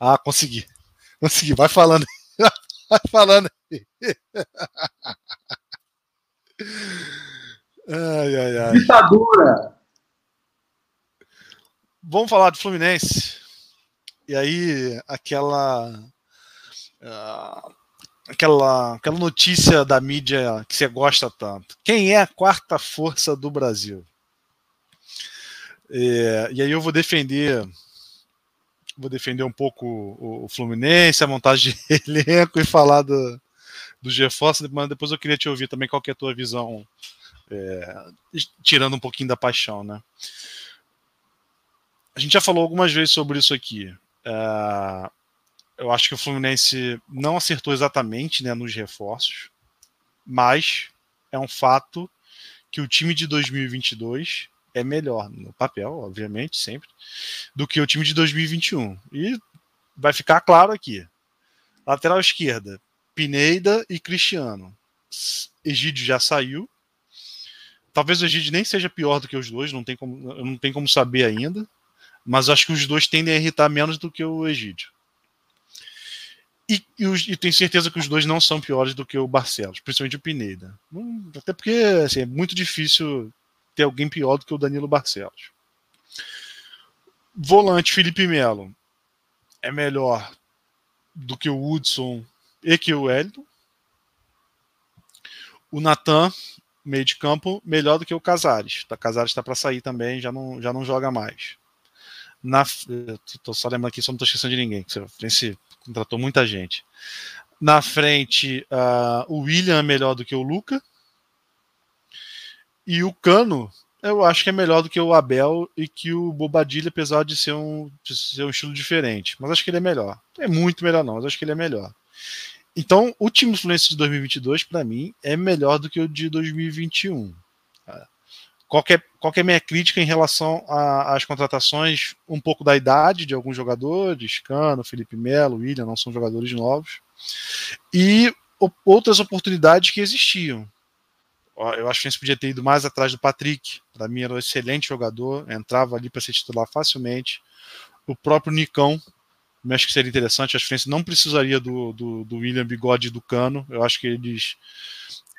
Ah, consegui. Consegui. Vai falando. Vai falando. Ai, ai, ai. Ditadura. Vamos falar do Fluminense. E aí, aquela. ah, aquela, aquela notícia da mídia que você gosta tanto. Quem é a quarta força do Brasil? É, e aí eu vou defender vou defender um pouco o, o Fluminense, a montagem de elenco e falar do, do GeForce, mas depois eu queria te ouvir também qual é a tua visão, é, tirando um pouquinho da paixão, né? A gente já falou algumas vezes sobre isso aqui. É, eu acho que o Fluminense não acertou exatamente né, nos reforços, mas é um fato que o time de 2022 é melhor no papel, obviamente, sempre, do que o time de 2021. E vai ficar claro aqui. Lateral esquerda, Pineida e Cristiano. Egídio já saiu. Talvez o Egídio nem seja pior do que os dois, não tem como, não tem como saber ainda. Mas acho que os dois tendem a irritar menos do que o Egídio. E, e, e, tenho certeza que os dois não são piores do que o Barcelos, principalmente o Pineda. Hum, até porque assim, é muito difícil ter alguém pior do que o Danilo Barcelos. Volante Felipe Melo é melhor do que o Hudson e que o Wellington. O Natan, meio de campo, melhor do que o Casares. O Casares está para sair também, já não, já não joga mais. Na, tô só lembrando aqui, só não esquecendo de ninguém. Você contratou muita gente. Na frente, uh, o William é melhor do que o Luca. E o Cano, eu acho que é melhor do que o Abel e que o Bobadilha, apesar de ser um, de ser um estilo diferente. Mas acho que ele é melhor. É muito melhor, não, mas acho que ele é melhor. Então, o time Fluminense de 2022, para mim, é melhor do que o de 2021. Qualquer, qualquer minha crítica em relação às contratações, um pouco da idade de alguns jogadores, Cano, Felipe Melo, William, não são jogadores novos, e outras oportunidades que existiam. Eu acho que a gente podia ter ido mais atrás do Patrick. Para mim, era um excelente jogador, entrava ali para ser titular facilmente. O próprio Nicão, eu acho que seria interessante. Que a gente não precisaria do, do, do William Bigode e do Cano. Eu acho que eles.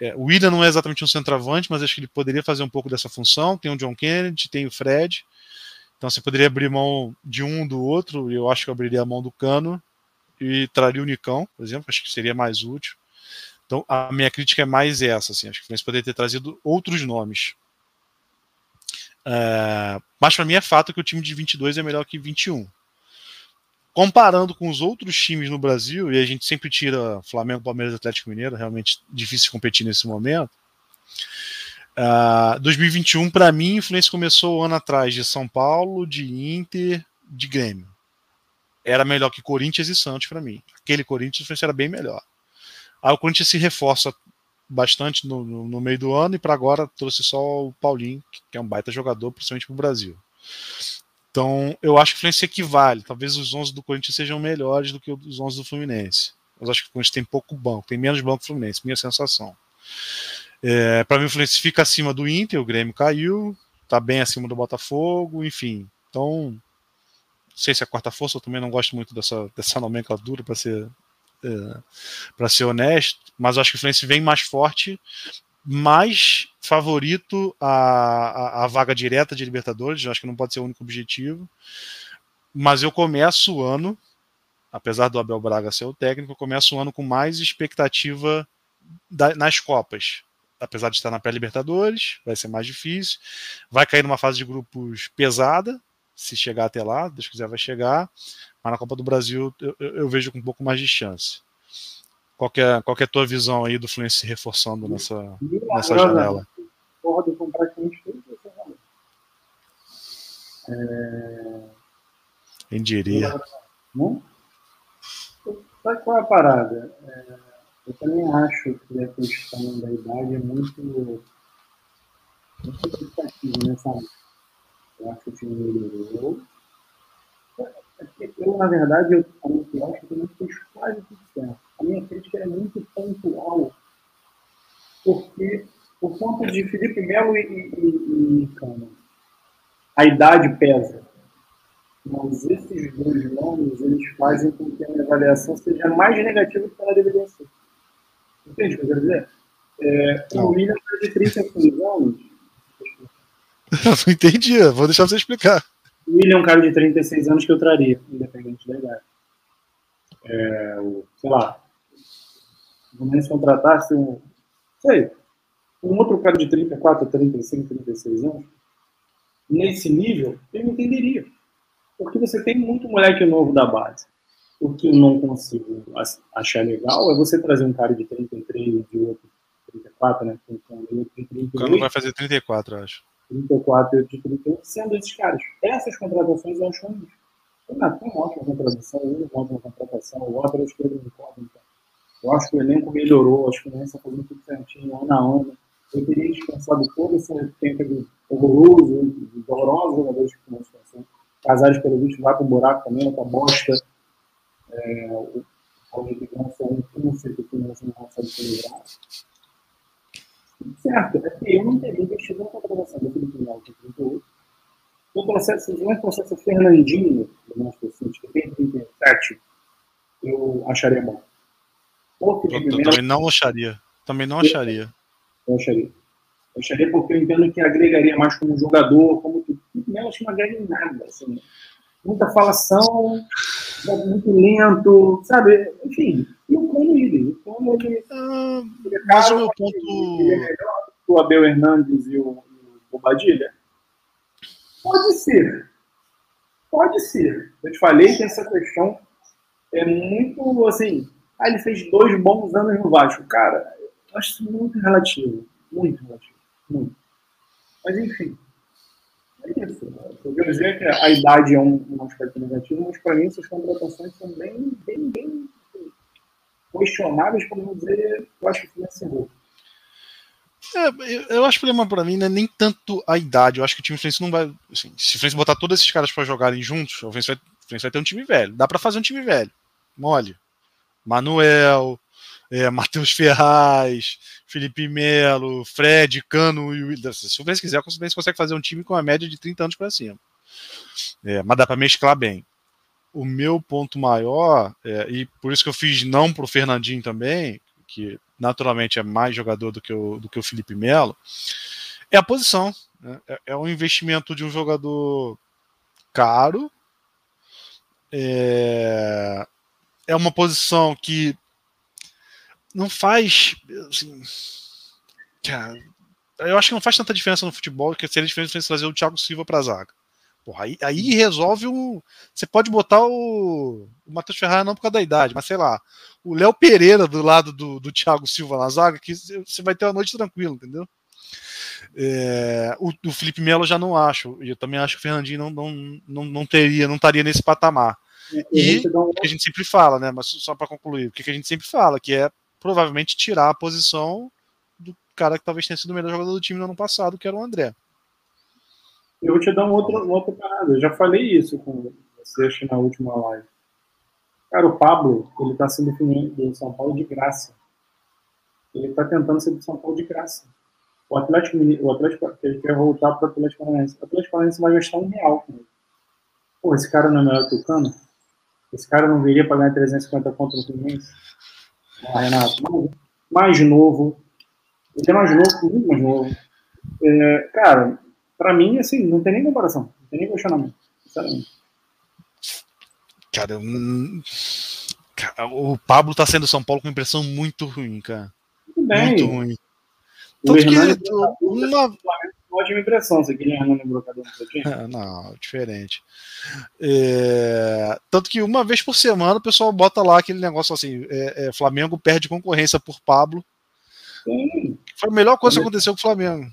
É, o William não é exatamente um centroavante, mas acho que ele poderia fazer um pouco dessa função. Tem o John Kennedy, tem o Fred. Então você poderia abrir mão de um do outro, eu acho que eu abriria a mão do Cano e traria o Nicão, por exemplo, acho que seria mais útil. Então, a minha crítica é mais essa, assim, acho que eles poderiam ter trazido outros nomes. É, mas para mim é fato que o time de 22 é melhor que 21. Comparando com os outros times no Brasil, e a gente sempre tira Flamengo, Palmeiras Atlético Mineiro, realmente difícil competir nesse momento. Uh, 2021, para mim, o Fluminense começou o ano atrás de São Paulo, de Inter, de Grêmio. Era melhor que Corinthians e Santos para mim. Aquele Corinthians era bem melhor. Aí o Corinthians se reforça bastante no, no, no meio do ano e para agora trouxe só o Paulinho, que é um baita jogador, principalmente para o Brasil. Então, eu acho que o Fluminense equivale. Talvez os 11 do Corinthians sejam melhores do que os 11 do Fluminense. Mas acho que o Corinthians tem pouco banco, tem menos banco que o Fluminense, minha sensação. É, para mim, o Fluminense fica acima do Inter, o Grêmio caiu, está bem acima do Botafogo, enfim. Então, não sei se é a quarta força, eu também não gosto muito dessa, dessa nomenclatura, para ser é, para ser honesto, mas acho que o Fluminense vem mais forte, mais favorito a, a, a, vaga direta de Libertadores, acho que não pode ser o único objetivo. Mas eu começo o ano, apesar do Abel Braga ser o técnico, eu começo o ano com mais expectativa da, nas Copas. Apesar de estar na pré-Libertadores, vai ser mais difícil. Vai cair numa fase de grupos pesada, se chegar até lá, Deus quiser vai chegar. Mas na Copa do Brasil eu, eu vejo com um pouco mais de chance. Qual é, qual é a tua visão aí do Fluminense se reforçando nessa, nessa janela? Concordo com praticamente tudo é... Quem diria? Não? Sabe qual é a parada? É, eu também acho que a questão da idade é muito, muito significativa nessa Eu acho que o time melhorou eu, na verdade, eu, a minha crítica também fez quase tudo certo. A minha crítica é muito pontual, porque por conta de Felipe Melo e, e, e Cano, a idade pesa. Mas esses dois nomes, eles fazem com que a minha avaliação seja mais negativa do que ela deveria ser. Entende o que eu quero dizer? É, o William de 36 anos. Não entendi, vou deixar você explicar. O William é um cara de 36 anos que eu traria, independente da idade. É, o, sei lá. o Fluminense contratasse um, sei, um outro cara de 34, 35, 36 anos, nesse nível, eu entenderia. Porque você tem muito moleque novo da base. O que eu não consigo achar legal é você trazer um cara de 33 e outro 34, né? O Cano vai fazer 34, acho. 34 e 38, sendo esses caras. Essas contratações eu acho ruins. O Natan é uma ótima contratação, o Uno é uma ótima contratação, o outro que ele não pode, Eu acho que o elenco melhorou, acho que o Nense está fazendo tudo certinho, ano a ano. Eu teria dispensado todo esse tempo de horroroso, de horrorosos jogadores que estão na situação. Casares, pelo visto, vai para o buraco também, outra bosta. É, o Paulo de foi um câncer que o Fluminense não consegue equilibrar. Certo, é que eu não teria investido na contratação do Felipe Melo, que 38. No processo, no é processo Fernandinho, do Manchester City, que tem 37, eu acharia bom. O Felipe eu, eu também não acharia. Também não acharia. Eu acharia. Eu acharia porque eu entendo que agregaria mais como jogador, como tudo. Acho que não agrega em nada. Assim. Muita falação, muito lento, sabe? Enfim, e o Cano ele. O Cano ele, ah, ele é mas o meu ponto. Ele é melhor que o Abel Hernandes e o, Bobadilha? Pode ser. Pode ser. Eu te falei que essa questão é muito assim. Ah, ele fez dois bons anos no Vasco. Cara, acho muito relativo. Muito relativo. Muito. Mas enfim. É isso. Eu quero dizer que a idade é um, um aspecto negativo, mas para mim essas contratações são bem, bem, bem questionáveis, para não dizer, eu acho que financiou. É, eu acho que o problema para mim não é nem tanto a idade. Eu acho que o time Fluminense não vai. Assim, se o Fluminense botar todos esses caras para jogarem juntos, o Fluminense vai, o vai ter um time velho. Dá para fazer um time velho. Mole. Manuel, é, Matheus Ferraz, Felipe Melo, Fred, Cano e Se o Fluminense quiser, o Fluminense consegue fazer um time com uma média de 30 anos para cima. É, mas dá para mesclar bem o meu ponto maior, é, e por isso que eu fiz não para o Fernandinho também, que naturalmente é mais jogador do que o, do que o Felipe Melo, é a posição. Né? É, é um investimento de um jogador caro, é, é uma posição que não faz. Assim, cara, eu acho que não faz tanta diferença no futebol que seria diferente trazer o Thiago Silva para a zaga. Porra, aí, aí resolve um. Você pode botar o, o Matheus Ferrara não por causa da idade, mas sei lá, o Léo Pereira do lado do, do Thiago Silva na zaga, que você vai ter uma noite tranquila, entendeu? É, o, o, Felipe Melo já não acho. E eu também acho que o Fernandinho não, não, não, não teria, não estaria nesse patamar. E o que a gente sempre fala, né? Mas só para concluir, o que a gente sempre fala, que é provavelmente tirar a posição do cara que talvez tenha sido o melhor jogador do time no ano passado, que era o André. Eu vou te dar um outro, uma outra parada. Eu já falei isso com você, acho na última live. Cara, o Pablo, ele tá sendo do São Paulo de graça. Ele tá tentando ser do São Paulo de graça. O Atlético, o Atlético ele quer voltar para o Atlético Paranaense. O Atlético Paranaense vai gastar um real com ele. Pô, esse cara não é melhor que o Cano? Esse cara não viria para ganhar 350 conto no Fluminense? Ah, Renato, mais, novo. Ele é mais novo, muito mais novo. É, cara, para mim, assim, não tem nem comparação, não tem nem questionamento, sinceramente. Cara, o Pablo tá sendo São Paulo com impressão muito ruim, cara. Muito bem. Muito ruim. Tanto que, uma... ótima impressão, você queria Hernani Brocador é, Não, diferente. É... Tanto que uma vez por semana o pessoal bota lá aquele negócio assim: é, é Flamengo perde concorrência por Pablo. Sim. Foi a melhor coisa que aconteceu com o Flamengo.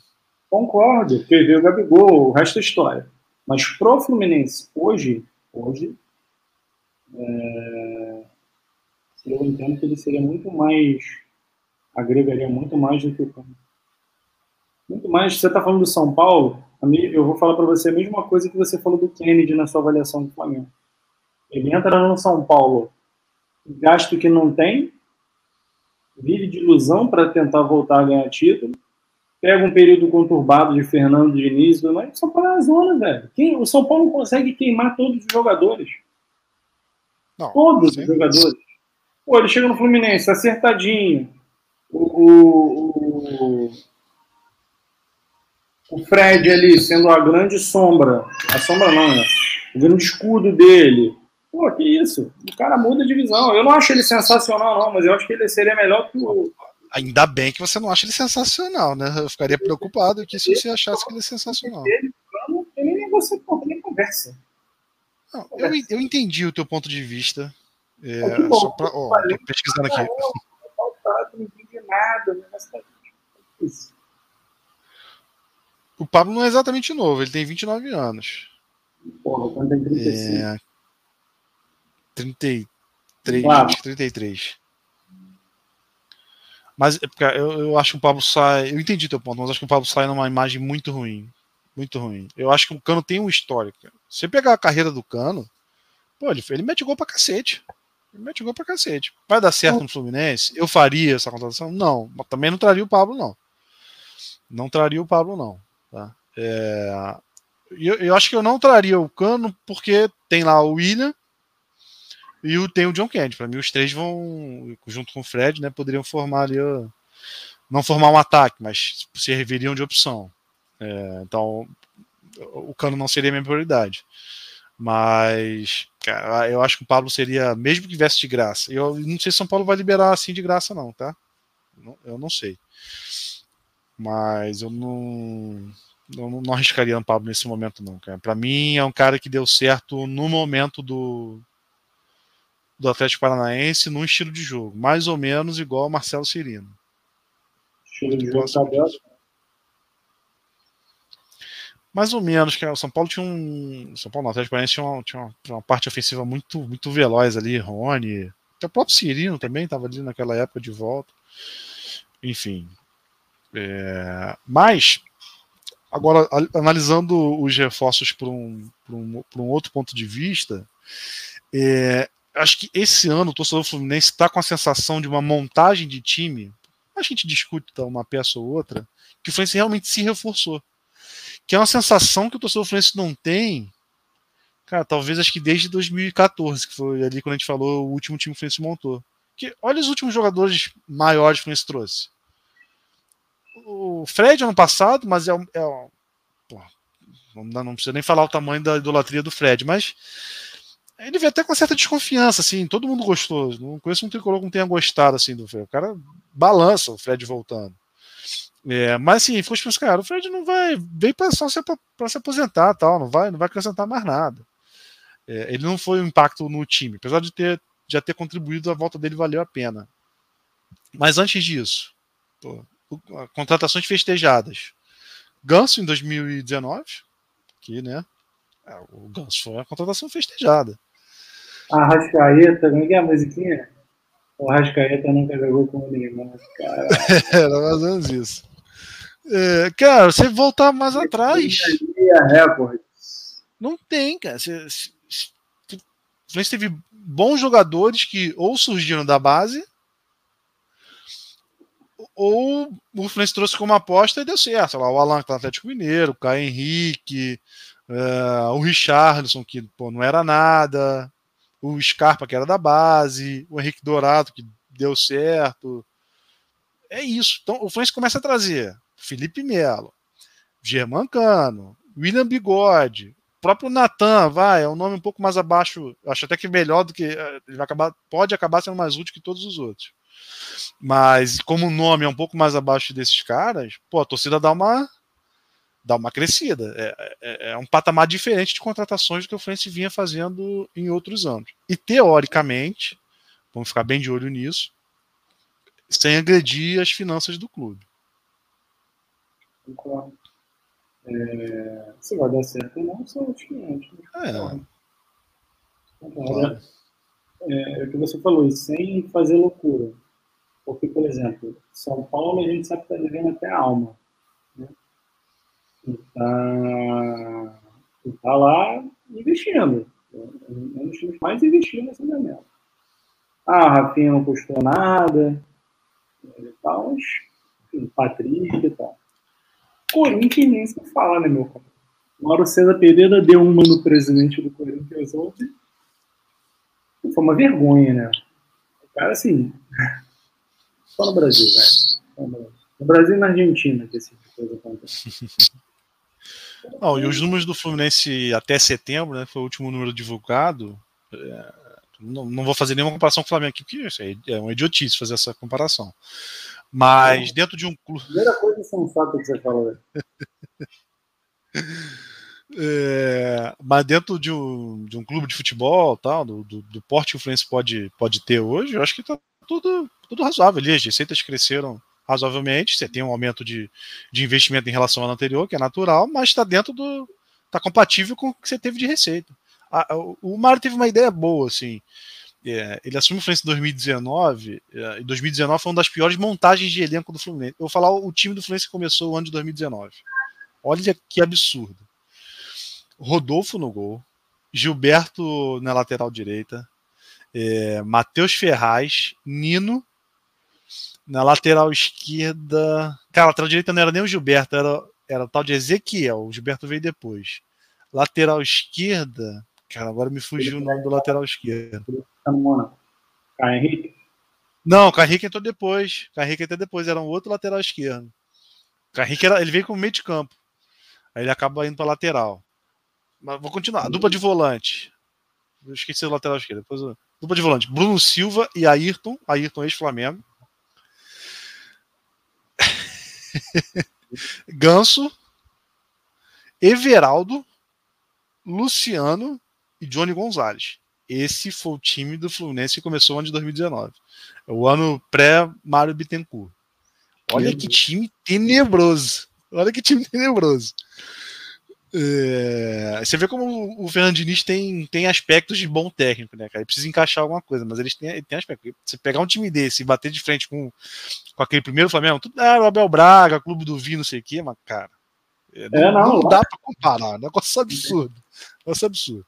Concordo, porque veio o Gabigol, o resto é história. Mas pro Fluminense, hoje, hoje, é, eu entendo que ele seria muito mais, agregaria muito mais do que o Cano. Muito mais, você está falando do São Paulo, eu vou falar para você a mesma coisa que você falou do Kennedy na sua avaliação do Flamengo. Ele entra no São Paulo, gasto que não tem, vive de ilusão para tentar voltar a ganhar título, pega um período conturbado de Fernando Diniz, mas São Paulo é a zona, velho. Quem, o São Paulo não consegue queimar todos os jogadores. Não, todos sim. os jogadores. Pô, ele chega no Fluminense acertadinho. O, o, o, Fred ali sendo a grande sombra. A sombra não, né? O grande escudo dele. Pô, que isso? O cara muda de visão. Eu não acho ele sensacional, não, mas eu acho que ele seria melhor que o. Ainda bem que você não acha ele sensacional, né? Eu ficaria preocupado que se você achasse que ele é sensacional. Ele, ele nem você nem conversa. Não, eu, eu entendi o teu ponto de vista. É, é só pra, ó, tô pesquisando aqui. Não entendi nada, mas tá o Pablo não é exatamente novo, ele tem 29 anos. Porra, quando tem 35? É, 33, claro. 33. Mas é eu, eu acho que o Pablo sai. Eu entendi teu ponto, mas acho que o Pablo sai numa imagem muito ruim. Muito ruim. Eu acho que o Cano tem um histórico. Se você pegar a carreira do Cano, pô, ele, ele mete gol pra cacete. Ele mete gol pra cacete. Vai dar certo no Fluminense? Eu faria essa contratação? Não. Mas também não traria o Pablo, não. Não traria o Pablo, não. Tá? É... Eu, eu acho que eu não traria o Cano porque tem lá o William e o, tem o John Kennedy. Para mim, os três vão, junto com o Fred, né, poderiam formar ali. Não formar um ataque, mas serviriam de opção. É, então, o Cano não seria a minha prioridade. Mas, cara, eu acho que o Pablo seria, mesmo que viesse de graça. Eu não sei se São Paulo vai liberar assim de graça, não, tá? Eu não sei. Mas eu não, não, não arriscaria o Pablo nesse momento, não. Pra mim, é um cara que deu certo no momento do, do Atlético Paranaense num estilo de jogo, mais ou menos igual ao Marcelo Cirino. Estilo de jogo tá mais ou menos, que o São Paulo tinha um. São Paulo, não, o Atlético Paranaense tinha uma, tinha uma, parte ofensiva muito, muito veloz ali, Rony. Até o próprio Cirino também estava ali naquela época de volta. Enfim. É, mas, agora, analisando os reforços por um, por um, por um outro ponto de vista, é, acho que esse ano o torcedor Fluminense está com a sensação de uma montagem de time. A gente discute tá, uma peça ou outra, que o Fluminense realmente se reforçou. Que é uma sensação que o torcedor Fluminense não tem. Cara, talvez acho que desde 2014, que foi ali quando a gente falou o último time que o Fluminense montou. Que, olha os últimos jogadores maiores que o Fluminense trouxe. O Fred ano passado, mas é, é pô, não, não precisa nem falar o tamanho da idolatria do Fred, mas ele veio até com certa desconfiança, assim, todo mundo gostou. Não conheço um tricolor que não tenha gostado assim do Fred. O cara balança o Fred voltando. É, mas assim, ficou tipo, cara, o Fred não vai. Veio para só se, pra se aposentar tal, não vai, não vai acrescentar mais nada. É, ele não foi um impacto no time, apesar de ter já ter contribuído, a volta dele valeu a pena. Mas antes disso, pô, contratações festejadas. Ganso em 2019, que né, é, o Ganso foi uma contratação festejada. A Rascaeta, como é que é a musiquinha? O Rascaeta nunca jogou com o Neymar, cara. Era mais ou menos isso. É, cara, você voltar mais atrás. Não tem, cara. Você, você teve bons jogadores que ou surgiram da base, ou o Fluminense trouxe como aposta e deu certo. Lá, o Alan que tá Atlético Mineiro, o Caio Henrique, uh, o Richardson, que pô, não era nada, o Scarpa, que era da base, o Henrique Dourado, que deu certo. É isso. Então o Fluminense começa a trazer Felipe Melo, Germancano, William Bigode, próprio Natan, vai, é um nome um pouco mais abaixo, acho até que melhor do que. Eh, ele vai acabar, pode acabar sendo mais útil que todos os outros. Mas como o nome é um pouco mais abaixo desses caras, pô, a torcida dá uma dá uma crescida. É, é, é, um patamar diferente de contratações do que o Fluminense vinha fazendo em outros anos. E teoricamente, vamos ficar bem de olho nisso, sem agredir as finanças do clube. Concordo. É, se vai dar certo ou não, são os clientes. Né? É. Claro. É, é o que você falou, sem fazer loucura. Porque, por exemplo, São Paulo a gente sabe que está devendo até a alma. Né? está tá lá investindo. É um dos times mais investindo nesse momento. Ah, Rafinha não custou nada e tal, mas enfim, Patrícia e tal. Corinthians nem se fala, né, meu cara? Mauro César Pereira deu uma no presidente do Corinthians ontem. Foi uma vergonha, né? O cara, assim. Só no Brasil, velho. No Brasil e na Argentina que esse tipo de coisa acontece. Não, e os números do Fluminense até setembro, né? Foi o último número divulgado. É, não, não, vou fazer nenhuma comparação com o Flamengo aqui, porque isso é uma idiotice fazer essa comparação. Mas é. dentro de um clube. Primeira coisa sensata que você falou. É, mas dentro de um, de um clube de futebol, tal, do, do, do porte que o Fluminense pode, pode ter hoje, eu acho que está tudo, tudo razoável ali. As receitas cresceram razoavelmente, você tem um aumento de, de investimento em relação ao ano anterior, que é natural, mas está dentro do. está compatível com o que você teve de receita. A, o, o Mário teve uma ideia boa, assim. É, ele assumiu o Fluminense em 2019, é, e 2019 foi uma das piores montagens de elenco do Fluminense. Eu vou falar o time do Fluminense que começou o ano de 2019. Olha que absurdo. Rodolfo no gol, Gilberto na lateral direita, é, Matheus Ferraz, Nino na lateral esquerda. Cara, a lateral direita não era nem o Gilberto, era, era o tal de Ezequiel. O Gilberto veio depois. Lateral esquerda. Cara, agora me fugiu o nome do lateral esquerdo. Tá Henrique? Não, o Henrique entrou depois. O Henrique entrou depois, era um outro lateral esquerdo. O Henrique era, ele veio como meio de campo. Aí ele acaba indo para lateral. Mas vou continuar. Dupla de volante. Eu esqueci o lateral esquerdo. Depois eu... Dupla de volante. Bruno Silva e Ayrton. Ayrton ex-Flamengo. Ganso. Everaldo. Luciano e Johnny Gonzalez. Esse foi o time do Fluminense que começou o ano de 2019. É o ano pré-Mário Bittencourt. Olha que time tenebroso. Olha que time tenebroso. É, você vê como o Fernando Diniz tem, tem aspectos de bom técnico, né, cara? Ele precisa encaixar alguma coisa, mas eles têm, ele tem aspecto. Você pegar um time desse e bater de frente com, com aquele primeiro Flamengo, tudo é o Abel Braga, Clube do Vinho, não sei o quê, mas, cara. É, não, é, não, não dá pra comparar. É negócio absurdo. Negócio absurdo.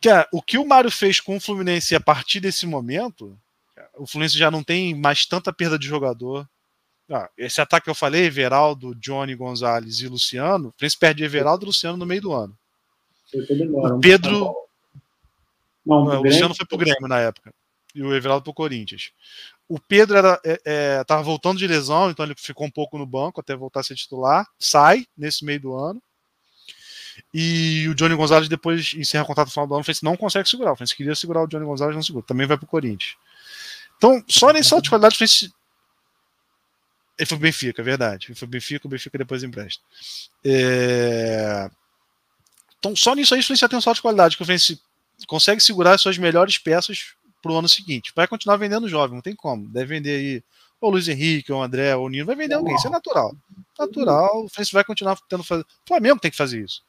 Que, é, o que o Mário fez com o Fluminense a partir desse momento, o Fluminense já não tem mais tanta perda de jogador, ah, esse ataque que eu falei, Everaldo, Johnny Gonzalez e Luciano, o Fluminense perde Everaldo e Luciano no meio do ano. O Pedro. Não, o Luciano foi pro Grêmio na época. E o Everaldo pro Corinthians. O Pedro era, é, é, tava voltando de lesão, então ele ficou um pouco no banco até voltar a ser titular. Sai nesse meio do ano. E o Johnny Gonzalez depois encerra o contrato no final do ano. O Fluminense não consegue segurar. O Fluminense queria segurar o Johnny Gonzalez, não segura. Também vai pro Corinthians. Então, só nesse salto de qualidade, o Fluminense ele foi Benfica, é verdade. Ele foi o Benfica, o Benfica depois empresta. É... Então, só nisso aí, o Fluminense tem um salto de qualidade, que o Fluminense consegue segurar as suas melhores peças para o ano seguinte. Vai continuar vendendo jovem, não tem como. Deve vender aí ou o Luiz Henrique, ou o André, ou o Nino, vai vender alguém, isso é natural. Natural, o Fluminense vai continuar tendo fazer. O Flamengo tem que fazer isso.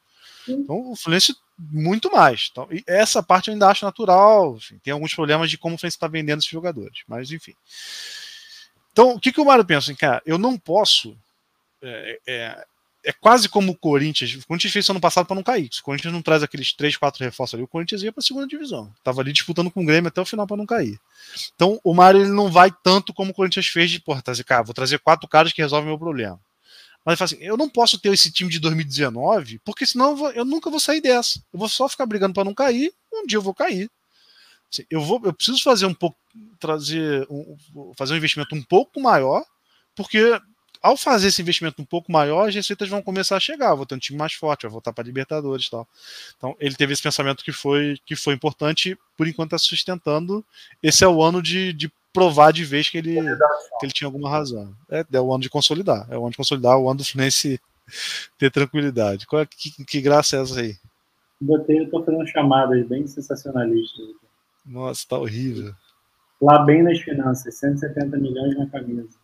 Então, o Fluminense muito mais. Então, essa parte eu ainda acho natural. Enfim, tem alguns problemas de como o Fluminense está vendendo esses jogadores, mas enfim. Então, o que, que o Mário pensa? Assim, cara, eu não posso. É, é, é, quase como o Corinthians. O Corinthians fez isso ano passado para não cair. Se o Corinthians não traz aqueles 3, 4 reforços ali, o Corinthians ia para a segunda divisão. Tava ali disputando com o Grêmio até o final para não cair. Então, o Mário ele não vai tanto como o Corinthians fez de, porra, trazer, cara, vou trazer quatro caras que resolvem meu problema. Mas ele fala assim: eu não posso ter esse time de 2019, porque senão eu, vou, eu nunca vou sair dessa. Eu vou só ficar brigando para não cair, um dia eu vou cair. Eu vou, eu preciso fazer um pouco, trazer, um, fazer um investimento um pouco maior, porque ao fazer esse investimento um pouco maior, as receitas vão começar a chegar, vou ter um time mais forte, vai voltar para Libertadores tal. Então ele teve esse pensamento que foi que foi importante, por enquanto está sustentando. Esse é o ano de, de provar de vez que ele, que ele tinha alguma razão. É, é o ano de consolidar, é o ano de consolidar, é o ano do Fluminense ter tranquilidade. Qual, é, que, que graça é essa aí? Eu tô fazendo chamadas bem sensacionalistas. Nossa, tá horrível. Lá bem nas finanças, 170 milhões na camisa.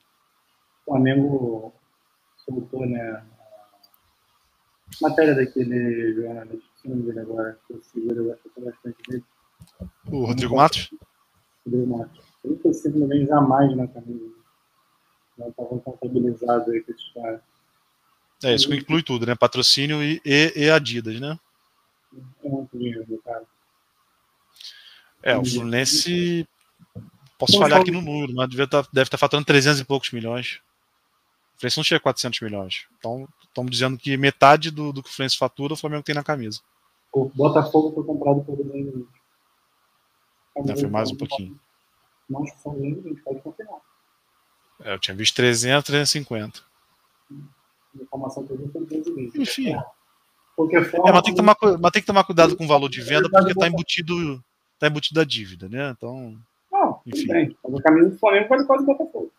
O Flamengo soltou, né? A matéria daquele jornalista, que não dele agora, que eu seguro, eu acho bastante dele. O Rodrigo Matos? Rodrigo Matos. 35 milhões a mais na camisa. Não estavam contabilizados aí com esses caras. É, isso inclui tudo, né? Patrocínio e, e, e Adidas, né? É muito dinheiro, cara. É, o Fluminense. Posso falhar aqui no número, mas deve estar, tá, deve estar tá faturando 300 e poucos milhões. O Fluminense não chega a 400 milhões. Então, estamos dizendo que metade do, do que o Fluminense fatura, o Flamengo tem na camisa. O Botafogo foi comprado por 220. Não, foi mais um pouquinho. Não, acho que são 220, pode confirmar. É, eu tinha visto 300, 350. Informação que eu vi foi 220. Enfim. É, mas, tem que tomar, mas tem que tomar cuidado com o valor de venda, porque está embutido, tá embutido a dívida, né? Então. Não, enfim. bem. Mas a camisa do Flamengo vale quase Botafogo.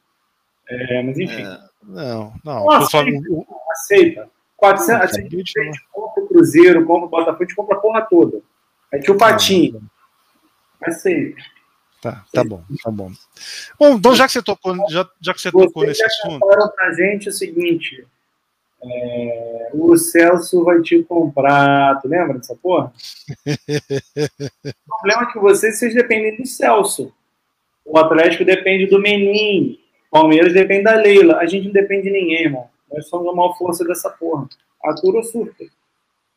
É, mas enfim. É, não, não. Nossa, Flamengo... aceita. 400, a gente compra o Cruzeiro, compra o Botafogo, a gente compra a porra toda. Aí tinha o Patinho. Aceita. Tá, tá bom, tá bom. Bom, então já que você tocou, já, já que você, você tocou nesse assunto. pra gente o seguinte: é, o Celso vai te comprar. Tu lembra dessa porra? o problema é que vocês, vocês dependem do Celso. O Atlético depende do Menin. O Palmeiras depende da Leila. A gente não depende de ninguém, irmão. Nós somos a maior força dessa porra. Atura ou surta.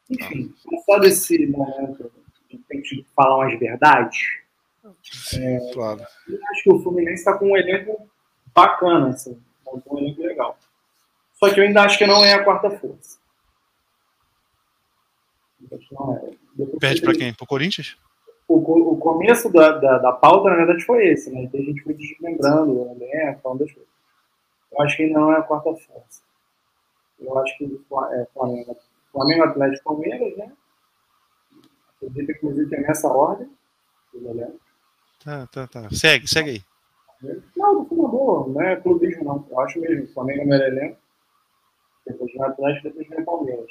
Enfim, só desse momento, tem que falar umas verdades. É, claro. Eu acho que o Fluminense está com um elenco bacana, assim. Um elenco legal. Só que eu ainda acho que não é a quarta força. É. Perde para quem? Para o Corinthians? O, o começo da, da, da, pauta, na verdade, foi esse, né? Então a gente foi desmembrando né? falando das coisas. Eu acho que ainda não é a quarta força. Eu acho que é Flamengo, Flamengo Atlético Palmeiras, né? Acredito, inclusive, que é nessa ordem. Tá, tá, tá. Segue, segue aí. Não, não foi uma boa, não é clubismo, não. Eu acho mesmo. Flamengo é melhor elenco depois vem Atlético, depois vem Palmeiras.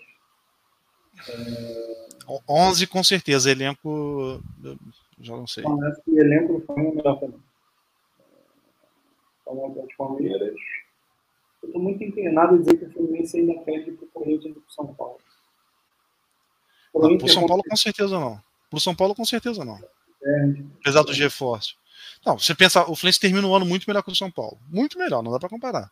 É... 11 com certeza, elenco. Já não sei. Parece que o elenco do Flamengo é melhor também. Flamengo de Palmeiras. Eu estou muito inclinado a dizer que o Fluminense ainda perde para o Corinthians e para o São Paulo. Para o São Paulo, com certeza não. Para o São Paulo, com certeza não. É, Apesar dos reforços. Não, você pensa, o Fluminense termina o ano muito melhor que o São Paulo. Muito melhor, não dá para comparar.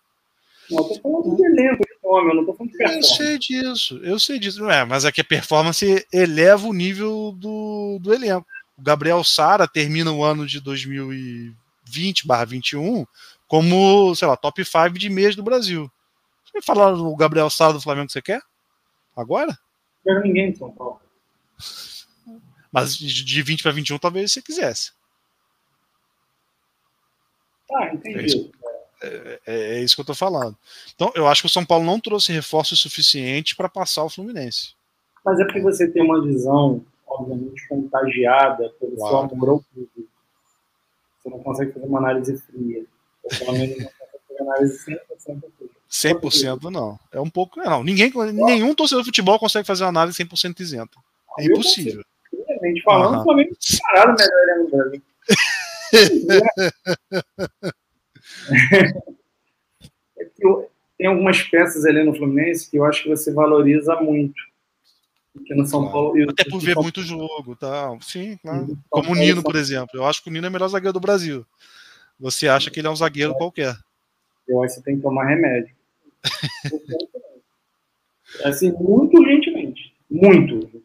Não, eu tô falando do elenco eu não tô falando de performance. Eu sei disso, eu sei disso. É, mas é que a performance eleva o nível do, do elenco. O Gabriel Sara termina o ano de 2020/21 como, sei lá, top 5 de mês do Brasil. Você vai falar o Gabriel Sara do Flamengo que você quer? Agora? Não quero ninguém de São Paulo. Mas de 20 para 21 talvez você quisesse. Ah, entendi. É é, é, é, isso que eu tô falando. Então, eu acho que o São Paulo não trouxe reforço suficiente para passar o Fluminense. Mas é porque você tem uma visão, obviamente, contagiada pelo claro. seu amor ao. Você não consegue fazer uma análise fria. Ou pelo menos não consegue fazer uma análise 100% fria. 100% não. É um pouco. Não, ninguém, nenhum torcedor de futebol consegue fazer uma análise 100% isenta. É impossível. Friamente falando, o Flamengo parado melhor no Brasil. é eu, tem algumas peças ali no Fluminense que eu acho que você valoriza muito. Porque no São claro. Paulo. Eu, Até por ver São... muito jogo, tá? Sim, claro. Como o Nino, por exemplo. Eu acho que o Nino é o melhor zagueiro do Brasil. Você acha que ele é um zagueiro é. qualquer. Eu acho que você tem que tomar remédio. assim, muito urgentemente. Muito urgentemente.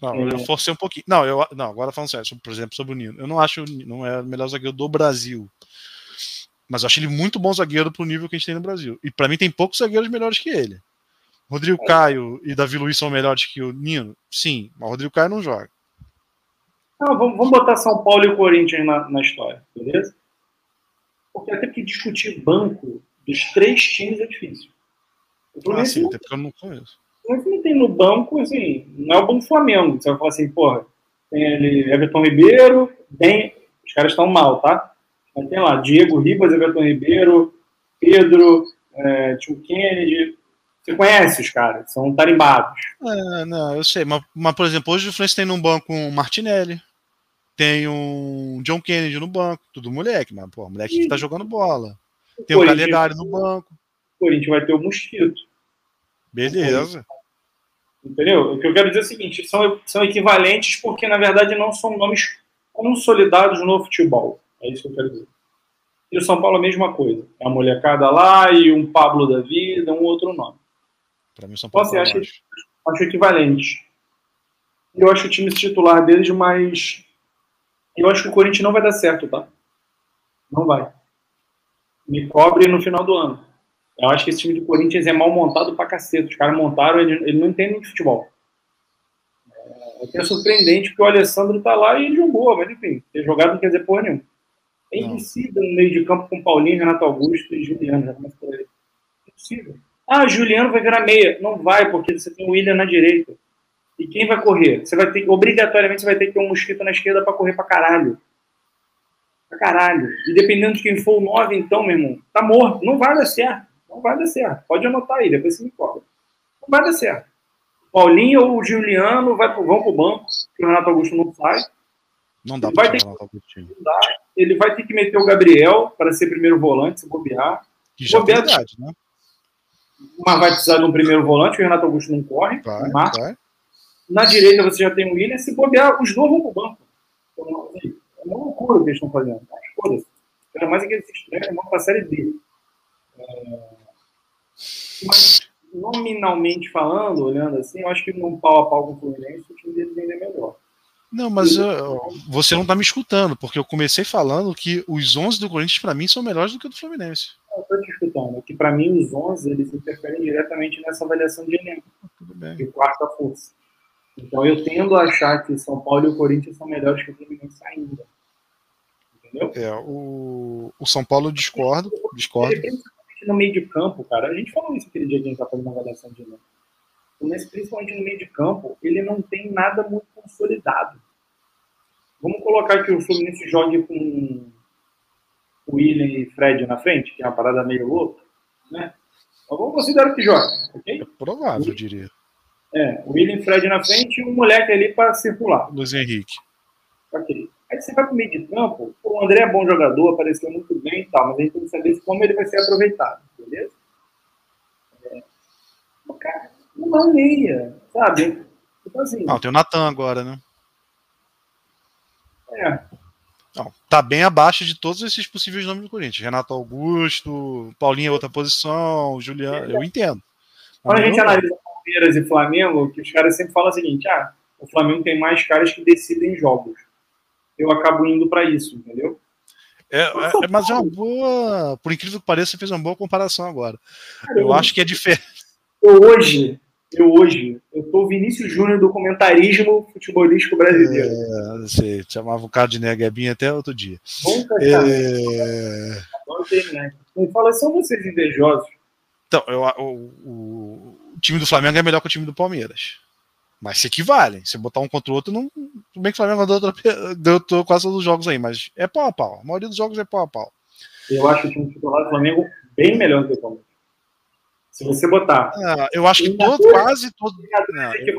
Não, é. eu forcei um pouquinho. Não, eu, não, agora falando sério, por exemplo, sobre o Nino. Eu não acho não é o melhor zagueiro do Brasil. Mas eu acho ele muito bom zagueiro pro nível que a gente tem no Brasil. E para mim tem poucos zagueiros melhores que ele. Rodrigo é. Caio e Davi Luiz são melhores que o Nino? Sim, mas o Rodrigo Caio não joga. Não, vamos, vamos botar São Paulo e o Corinthians na, na história, beleza? Porque até que discutir banco dos três times é difícil. Ah, sim, até porque eu não conheço. Mas não tem no banco, assim, não é o banco Flamengo. Você vai falar assim, porra, tem ali Everton Ribeiro, tem. Os caras estão mal, tá? Mas tem lá Diego Ribas, Everton Ribeiro, Pedro, é, Tio Kennedy. Você conhece os caras, são tarimbados. É, não, eu sei, mas, mas, por exemplo, hoje o Fluminense tem no banco um Martinelli, tem um John Kennedy no banco, tudo moleque, mas pô, moleque que tá jogando bola. Tem o, o Calegari no banco. O Corinthians vai ter o Mosquito. Beleza. Entendeu? O que eu quero dizer é o seguinte: são, são equivalentes porque, na verdade, não são nomes consolidados no futebol. É isso que eu quero dizer. E o São Paulo a mesma coisa. É a molecada lá e um Pablo da vida, um outro nome. Para mim, o São Paulo. Você acha, acho equivalente. Eu acho o time titular deles, mas eu acho que o Corinthians não vai dar certo, tá? Não vai. Me cobre no final do ano. Eu acho que esse time do Corinthians é mal montado pra cacete. Os caras montaram, ele, ele não entende de futebol. É, é surpreendente porque o Alessandro tá lá e ele jogou, mas enfim, ter jogado não quer dizer porra nenhuma. É impossível no meio de campo com Paulinho, Renato Augusto e Juliano. Já começa por aí. Impossível. Ah, Juliano vai virar meia. Não vai, porque você tem o William na direita. E quem vai correr? Você vai ter, obrigatoriamente, você vai ter que ter um mosquito na esquerda para correr para caralho. Pra caralho. E dependendo de quem for o 9, então, meu irmão, tá morto. Não vai dar certo. Não vai dar certo. Pode anotar aí, depois você me cobra. Não vai dar certo. Paulinho ou o Juliano vai, vão pro banco, que o Renato Augusto não sai. Não dá para ter que, Ele vai ter que meter o Gabriel para ser primeiro volante, se bobear. Que já bobear, é verdade, né? Mas vai precisar de um primeiro volante, o Renato Augusto não corre. Vai, vai. Na direita você já tem o William, se bobear, os dois vão pro banco. É uma loucura o que eles estão fazendo. Mas foda-se. Ainda mais aqueles estranhos, vão pra série D. É... Mas, nominalmente falando, olhando assim, eu acho que num pau a pau com o Fluminense, o time deles ainda é melhor. Não, mas uh, você não está me escutando, porque eu comecei falando que os 11 do Corinthians, para mim, são melhores do que o do Fluminense. Eu estou te escutando, que para mim os 11 eles interferem diretamente nessa avaliação de elenco. Tudo bem. De quarta força. Então eu tendo a achar que São Paulo e o Corinthians são melhores que o Fluminense ainda. Entendeu? É, o, o São Paulo discorda. discorda. No meio de campo, cara, a gente falou isso aquele dia que a gente tá fazendo uma avaliação de elenco. Mas principalmente no meio de campo, ele não tem nada muito consolidado. Vamos colocar que o Fluminense jogue com o William e Fred na frente, que é uma parada meio louca, né? Mas vamos considerar que joga, ok? É provável, eu diria. É, o William e Fred na frente e um moleque ali para circular. Luiz Henrique. Ok. Aí você vai para o meio de campo, o André é bom jogador, apareceu muito bem e tal, mas a gente tem que saber como ele vai ser aproveitado, beleza? É. Cara, uma meia, sabe? Então, assim, Não, tem o Natan agora, né? É. Não, tá bem abaixo de todos esses possíveis nomes do Corinthians. Renato Augusto, Paulinho é outra posição, Juliano, eu entendo. Quando a gente analisa Palmeiras e Flamengo, que os caras sempre falam o seguinte: ah, o Flamengo tem mais caras que decidem jogos. Eu acabo indo para isso, entendeu? É, é, mas é uma boa. Por incrível que pareça, você fez uma boa comparação agora. Eu acho que é diferente. Eu hoje, eu hoje, eu tô Vinícius Júnior do comentarismo futebolístico brasileiro. É, você chamava o cara de Neguebinha até outro dia. É... Não fala, são vocês invejosos. Então, eu, o, o, o, time do Flamengo é melhor que o time do Palmeiras. Mas se equivalem. Se botar um contra o outro, não. Tudo bem que o Flamengo deu, deu quase todos os jogos aí, mas é pau a pau. A maioria dos jogos é pau a pau. Eu acho o time titular do Flamengo bem melhor do que o Palmeiras. Se você botar. Ah, eu acho que todo, quase todo. Não, eu...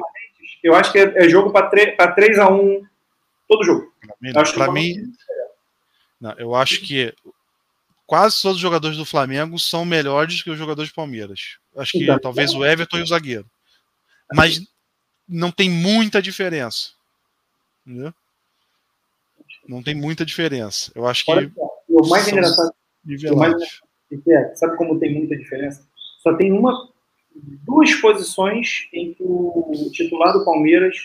eu acho que é, é jogo para 3x1 todo jogo. Para mim. Não, eu acho que quase todos os jogadores do Flamengo são melhores que os jogadores do Palmeiras. Acho que então, talvez o Everton e o zagueiro. Mas não tem muita diferença. Entendeu? Não tem muita diferença. Eu acho que. O mais engraçado. O mais é, sabe como tem muita diferença? Só tem uma, duas posições em que o titular do Palmeiras,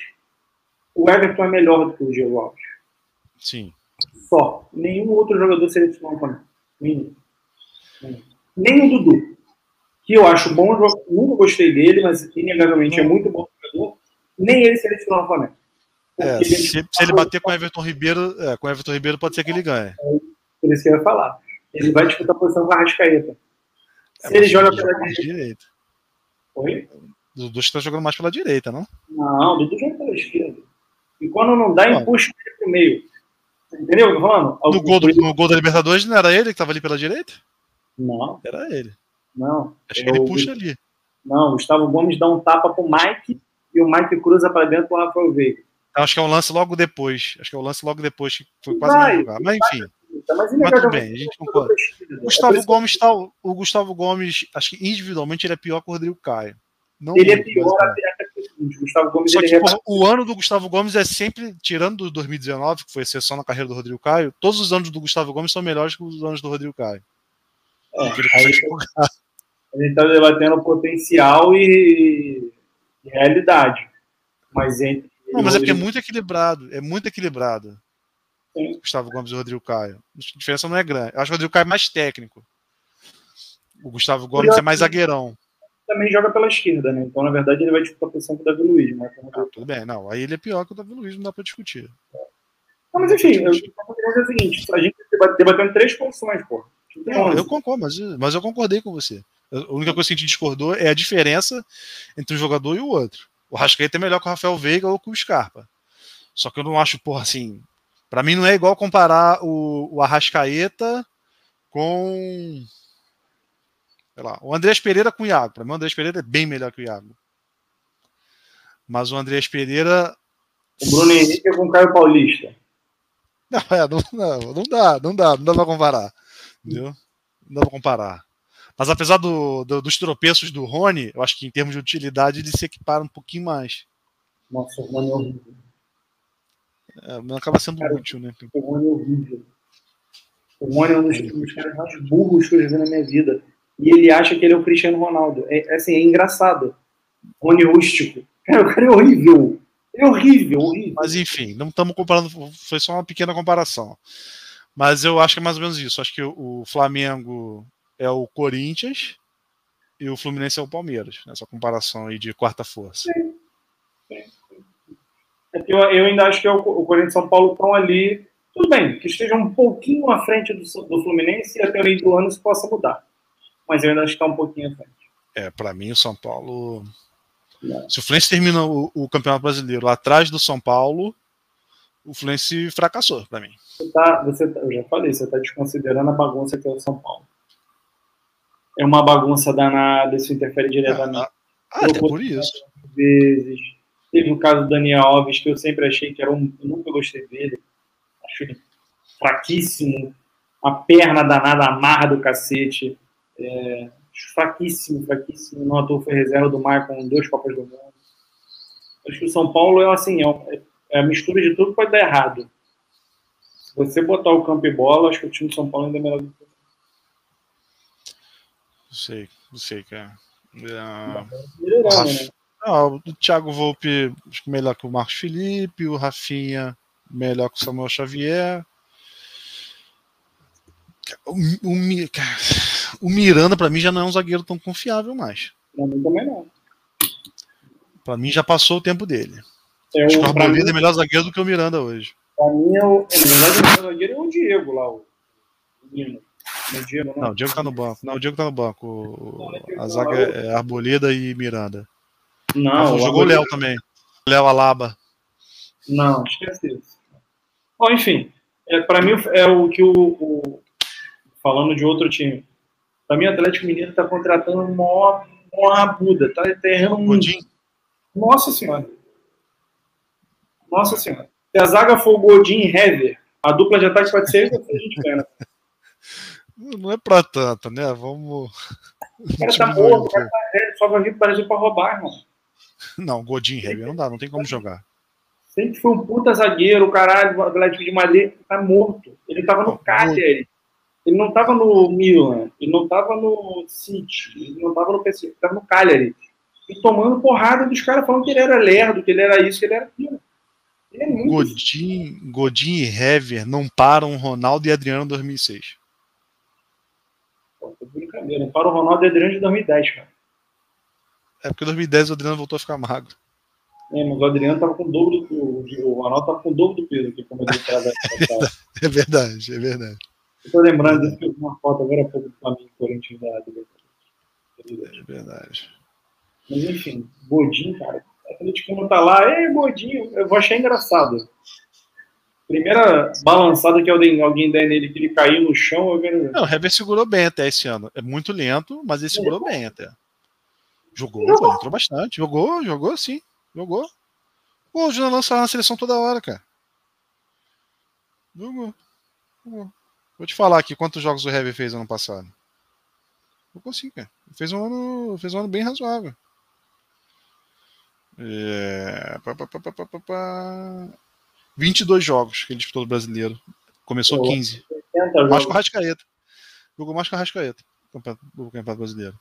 o Everton é melhor do que o Diego Alves. Sim. Só. Nenhum outro jogador seria titular do Palmeiras. Nenhum. Nem o Dudu. Que eu acho bom, eu nunca gostei dele, mas inegavelmente é muito bom jogador. Nem ele seria titular do Flamengo. É, se, se, ele bater com o Everton Ribeiro, é, com o Everton Ribeiro pode ser que ele ganhe. É, por isso que eu ia falar. Ele vai disputar a posição com a Rascaeta. É, Se ele joga pela direita. direita. Oi? O Dudu está jogando mais pela direita, não? Não, o Dudu joga pela esquerda. E quando não dá, empuxa ele pro meio. Entendeu o que eu tô falando? No gol, do, no gol da Libertadores não era ele que estava ali pela direita? Não. Era ele. Não. Acho que ele puxa ali. Não, o Gustavo Gomes dá um tapa pro Mike e o Mike cruza para dentro pro Rafael Veiga. Acho que é um lance logo depois. Acho que é um lance logo depois que foi quase vai, jogar. Mas enfim. Mas, mas tudo bem, a gente concorda. O Gustavo é Gomes tá, o Gustavo Gomes, acho que individualmente ele é pior que o Rodrigo Caio. Não ele é pior até o Gustavo Gomes. Só que, é... o ano do Gustavo Gomes é sempre, tirando do 2019, que foi exceção na carreira do Rodrigo Caio, todos os anos do Gustavo Gomes são melhores que os anos do Rodrigo Caio. É, a gente está debatendo potencial e, e realidade. Mas entre. Não, mas é porque é muito equilibrado. É muito equilibrado. Gustavo Gomes e o Rodrigo Caio. A diferença não é grande. Eu acho que o Rodrigo Caio é mais técnico. O Gustavo Gomes é mais zagueirão. Também joga pela esquerda, né? Então, na verdade, ele vai disputar a posição com o Davi Luiz. Mas ah, tudo bem, não. Aí ele é pior que o Davi Luiz, não dá pra discutir. Não, mas enfim, eu, é o seguinte: a gente debatendo três posições, pô. Não, eu concordo, mas, mas eu concordei com você. A única coisa que a gente discordou é a diferença entre um jogador e o outro. O Rascaeta é melhor que o Rafael Veiga ou com o Scarpa. Só que eu não acho, porra, assim. Para mim não é igual comparar o, o Arrascaeta com. Sei lá, o Andrés Pereira com o Iago. Para mim o Andrés Pereira é bem melhor que o Iago. Mas o Andrés Pereira. O Bruno Henrique é com o Caio Paulista. Não, é, não, não, não dá, não dá, não dá pra comparar. Entendeu? Não dá pra comparar. Mas apesar do, do, dos tropeços do Rony, eu acho que em termos de utilidade ele se equipara um pouquinho mais. Nossa, o Rony é horrível. É, acaba sendo Cara, útil, né? O Rony é horrível. O Rony é um dos, dos caras mais burros que eu já vi na minha vida. E ele acha que ele é o Cristiano Ronaldo. É, é assim, é engraçado. Rony rústico. Cara, o cara é horrível. É horrível, horrível. Mas enfim, não estamos comparando, foi só uma pequena comparação. Mas eu acho que é mais ou menos isso. Acho que o Flamengo é o Corinthians e o Fluminense é o Palmeiras, nessa comparação aí de quarta força. Sim. É eu, eu, ainda acho que é o, o Corinthians e São Paulo estão ali. Tudo bem, que esteja um pouquinho à frente do, do Fluminense e até o meio do ano isso possa mudar. Mas eu ainda acho que está um pouquinho à frente. É, para mim o São Paulo. Não. Se o Fluminense termina o, o, Campeonato Brasileiro atrás do São Paulo, o Fluminense fracassou para mim. Você tá, você tá, eu já falei, você está desconsiderando a bagunça que é o São Paulo é uma bagunça danada, isso interfere diretamente. Ah, ah até por isso. Vezes. Teve o caso do Daniel Alves, que eu sempre achei que era um. Eu nunca gostei dele. Acho ele fraquíssimo. Uma perna danada, amarra do cacete. É, fraquíssimo, fraquíssimo. Não ator foi reserva do Mar com dois Copas do Mundo. Acho que o São Paulo é assim, é, é a mistura de tudo pode dar errado. Se você botar o campo e bola, acho que o time do São Paulo ainda é melhor do que não sei, não sei, cara. É, Raf... ah, o Thiago Volpe melhor que o Marcos Felipe, o Rafinha melhor que o Samuel Xavier. O, o, o Miranda, para mim, já não é um zagueiro tão confiável mais. Pra mim também não. Pra mim já passou o tempo dele. É Acho que o Arboleda é melhor zagueiro do que o Miranda hoje. Pra mim, é o, na verdade, o melhor zagueiro é o Diego lá, o. O Diego, não, o Diego tá no banco. Não, o Diego tá no banco. a zaga é Arboleda e Miranda. Não. Jogou o Léo também. Léo Alaba. Não, esquece isso. Bom, enfim, é, para mim é o que o, o, Falando de outro time. Para mim, o Atlético Mineiro tá contratando uma, uma rabuda. Tá errando muito. Nossa Senhora. Nossa Senhora. Se a zaga for Godin e Hever, a dupla de ataque pode ser a gente. Não é pra tanto, né? Vamos. O cara tá morto, o cara tá só vai vir pro Brasil pra roubar, irmão. Não, Godin Heavy não dá, não tem como jogar. Sempre foi um puta zagueiro, caralho, o Atlético de Madrid tá morto. Ele tava no Cagliari. Ele não tava no Milan, ele não tava no City, ele não tava no PC, ele tava no Cagliari. E tomando porrada dos caras falando que ele era lerdo, que ele era isso, que ele era aquilo. Ele é Godin, Godin e Hever não param Ronaldo e Adriano em 2006. Pô, brincadeira. Para o Ronaldo e Adriano de 2010, cara. É porque em 2010 o Adriano voltou a ficar magro. É, mas o Adriano tava com o dobro do. O Ronaldo tava com o dobro do peso aqui, como ele É verdade, é verdade. Eu tô lembrando disso que eu vi uma foto agora há pouco do Flamengo Corinthians da É verdade. Mas enfim, Godinho, cara. A Atlético não tá lá, é Godinho, eu vou achar engraçado primeira balançada que alguém der nele, que ele caiu no chão. Eu quero... Não, o Hever segurou bem até esse ano. É muito lento, mas ele segurou é. bem até. Jogou, jogou. entrou bastante. Jogou, jogou sim. Jogou. Pô, o Júnior lança na seleção toda hora, cara. Jogou. jogou. Vou te falar aqui quantos jogos o Hever fez ano passado. Jogou sim, cara. Fez um ano, fez um ano bem razoável. É... Pá, pá, pá, 22 jogos que ele disputou do brasileiro. Começou 15. Mais com o Rascaeta. Jogou mais com o Rascaeta no Campeonato Brasileiro.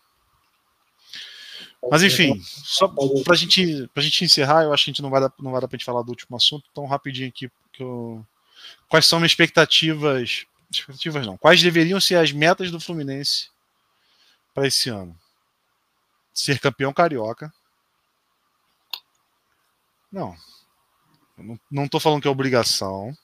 Mas enfim, só pra gente, pra gente encerrar, eu acho que a gente não vai dar, não vai dar pra gente falar do último assunto, tão rapidinho aqui, porque eu... quais são minhas expectativas? Expectativas não. Quais deveriam ser as metas do Fluminense para esse ano? Ser campeão carioca. Não, não, estou falando que é obrigação.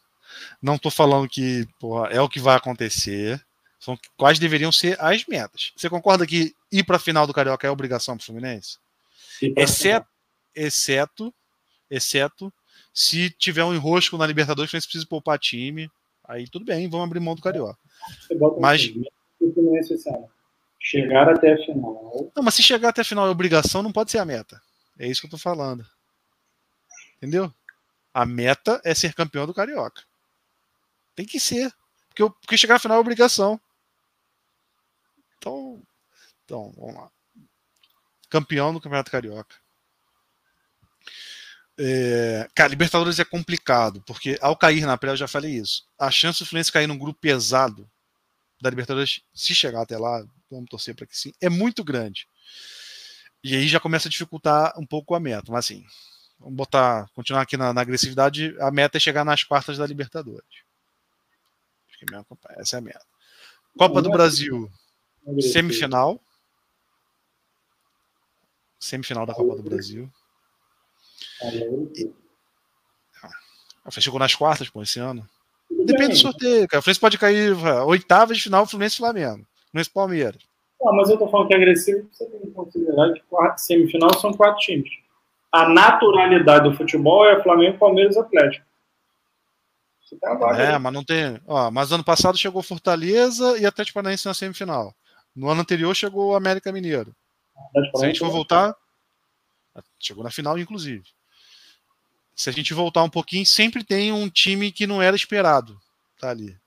Não estou falando que porra, é o que vai acontecer. São quais deveriam ser as metas. Você concorda que ir para a final do Carioca é obrigação para o Fluminense? Exceto, exceto, exceto se tiver um enrosco na Libertadores, que precisa poupar time, aí tudo bem, vamos abrir mão do Carioca. Mas chegar até a final. Não, mas se chegar até a final é obrigação, não pode ser a meta. É isso que eu tô falando. Entendeu? A meta é ser campeão do Carioca. Tem que ser. Porque, porque chegar à final é obrigação. Então, então, vamos lá. Campeão do Campeonato Carioca. É, cara, Libertadores é complicado, porque ao cair na pré, eu já falei isso. A chance do Fluminense cair num grupo pesado da Libertadores, se chegar até lá, vamos torcer para que sim, é muito grande. E aí já começa a dificultar um pouco a meta. Mas assim, vamos botar, continuar aqui na, na agressividade. A meta é chegar nas quartas da Libertadores. É essa é a meta. Copa do Brasil, semifinal. Semifinal da Copa do Brasil. E, ah, chegou nas quartas, pô, esse ano. Depende do sorteio, cara. O Fluminense pode cair oitava de final, Fluminense e Flamengo. Fluminense Palmeiras. Ah, mas eu tô falando que é agressivo, você tem que considerar que quatro, semifinal são quatro times. A naturalidade do futebol é Flamengo, Palmeiras e Atlético. Tá é, mas não tem. Ó, mas ano passado chegou Fortaleza e Atlético Paranaense na semifinal. No ano anterior chegou o América Mineiro. Se a gente for voltar, chegou na final, inclusive. Se a gente voltar um pouquinho, sempre tem um time que não era esperado. Tá ali.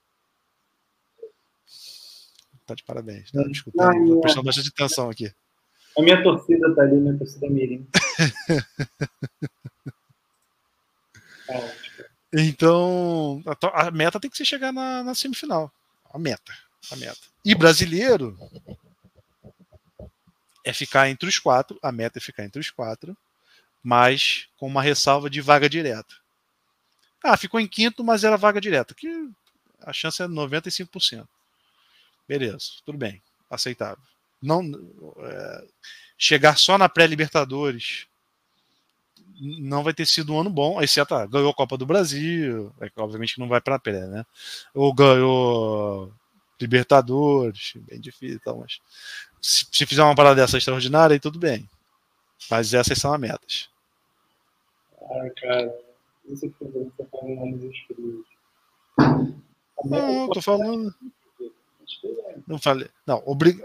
Tá de parabéns. Tá escutando, tá prestando bastante atenção aqui. A minha torcida tá ali, minha torcida mirim. então, a, a, meta tem que ser chegar na, na semifinal. A meta a meta. E brasileiro é ficar entre os quatro, a meta é ficar entre os quatro, mas com uma ressalva de vaga direta. Ah, ficou em quinto, mas era vaga direta, que a chance é 95%. Beleza, tudo bem, aceitável. Não é, chegar só na pré-Libertadores não vai ter sido um ano bom, exceto ah, ganhou a Copa do Brasil, é, obviamente não vai para a pré, né? Ou ganhou Libertadores, bem difícil e tal, mas se, se, fizer uma parada dessa extraordinária, aí tudo bem. Mas essas são as metas. Ah, cara, isso que você tá falando Não, eu tô falando. Não falei. Não, obrig...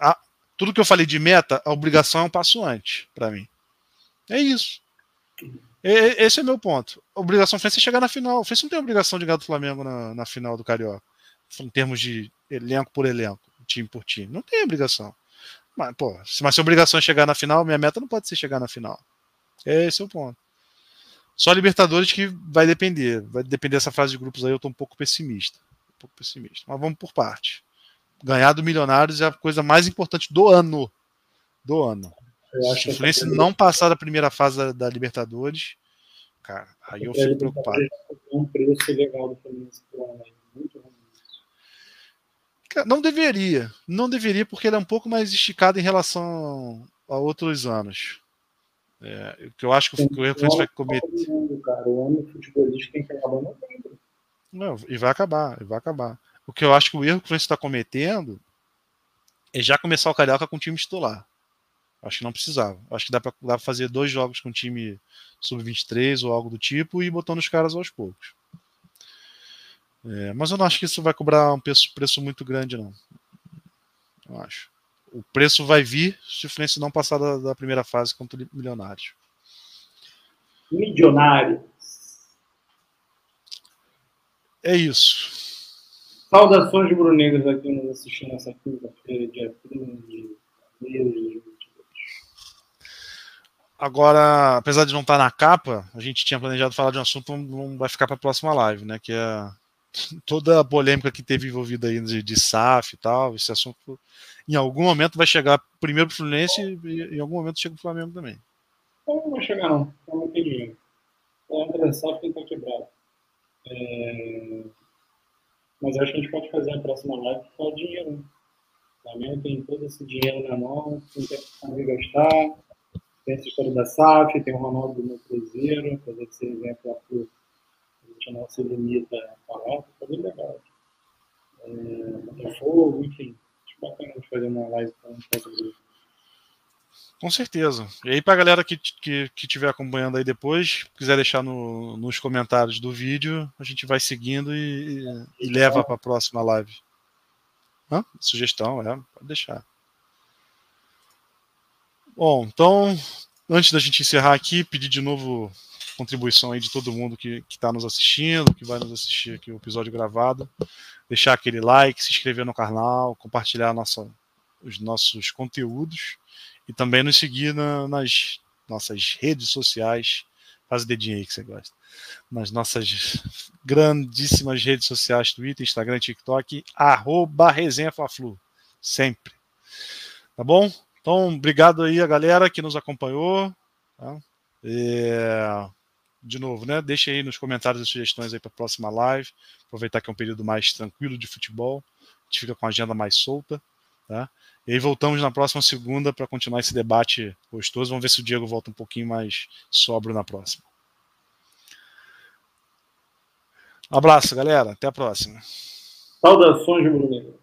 a, tudo que eu falei de meta, a obrigação é um passo antes, para mim. É isso. E, esse é meu ponto. A obrigação foi é chegar na final. O Fluminense não tem obrigação de ganhar do Flamengo na, na final do Carioca em termos de elenco por elenco, time por time. Não tem obrigação. Mas, pô, se, mas se a obrigação é chegar na final, minha meta não pode ser chegar na final. Esse é o ponto. Só Libertadores que vai depender. Vai depender dessa fase de grupos aí, eu tô um pouco pessimista. Um pouco pessimista. Mas vamos por parte. Ganhar do Milionários é a coisa mais importante do ano. Do ano. Se o Fluminense não passar da primeira fase da, da Libertadores, cara, aí eu fico preocupado. Um preço legal do Fluminense pro ano. Muito. Não deveria. Não deveria, porque ele é um pouco mais esticado em relação a outros anos. É, que eu acho que, o erro que vai cometer. o ano futebolístico tem que acabar no novembro. Não, e vai acabar, e vai acabar. O que eu acho que o erro que o Fluminense está cometendo é já começar o Carioca com o time titular. Acho que não precisava. Acho que dá para fazer dois jogos com o time sub-23 ou algo do tipo e botando os caras aos poucos. É, mas eu não acho que isso vai cobrar um preço, preço muito grande, não. Eu acho. O preço vai vir se o Fluminense não passar da, da primeira fase contra o Milionário. Milionário. É isso. Saudações brunegras aqui nos assistindo nessa quinta-feira, dia 30 de abril Agora, apesar de não estar na capa, a gente tinha planejado falar de um assunto, não vai ficar para a próxima live, né? Que é toda a polêmica que teve envolvida aí de, de SAF e tal, esse assunto em algum momento vai chegar primeiro para o Fluminense e em algum momento chega para o Flamengo também. Não, vai chegar não, não tem dinheiro. A André SAF tem que quebrado. É... Mas acho que a gente pode fazer a próxima live com o dinheiro. Né? O Flamengo tem todo esse dinheiro na mão, tem que gastar. Tem essa história da SAF, tem o Ronaldo no Cruzeiro, fazer esse exemplo para gente não se limita a falar, tá bem legal. é, Botafogo, enfim. Acho bacana de fazer uma live com o com certeza. E aí, para a galera que, que, que estiver acompanhando aí depois, quiser deixar no, nos comentários do vídeo, a gente vai seguindo e, e leva para a próxima live. Hã? Sugestão, é, pode deixar. Bom, então, antes da gente encerrar aqui, pedir de novo contribuição aí de todo mundo que está nos assistindo, que vai nos assistir aqui o episódio gravado. Deixar aquele like, se inscrever no canal, compartilhar nossa, os nossos conteúdos e também nos seguir na, nas nossas redes sociais. Faz o dedinho aí que você gosta. Nas nossas grandíssimas redes sociais, Twitter, Instagram, TikTok, arroba. Sempre. Tá bom? Então, obrigado aí a galera que nos acompanhou. Tá? É... De novo, né? Deixe aí nos comentários as sugestões aí para a próxima live. Aproveitar que é um período mais tranquilo de futebol. A gente fica com a agenda mais solta. Tá? E aí voltamos na próxima segunda para continuar esse debate gostoso. Vamos ver se o Diego volta um pouquinho mais sóbrio na próxima. Um abraço, galera. Até a próxima. Saudações, Bruno.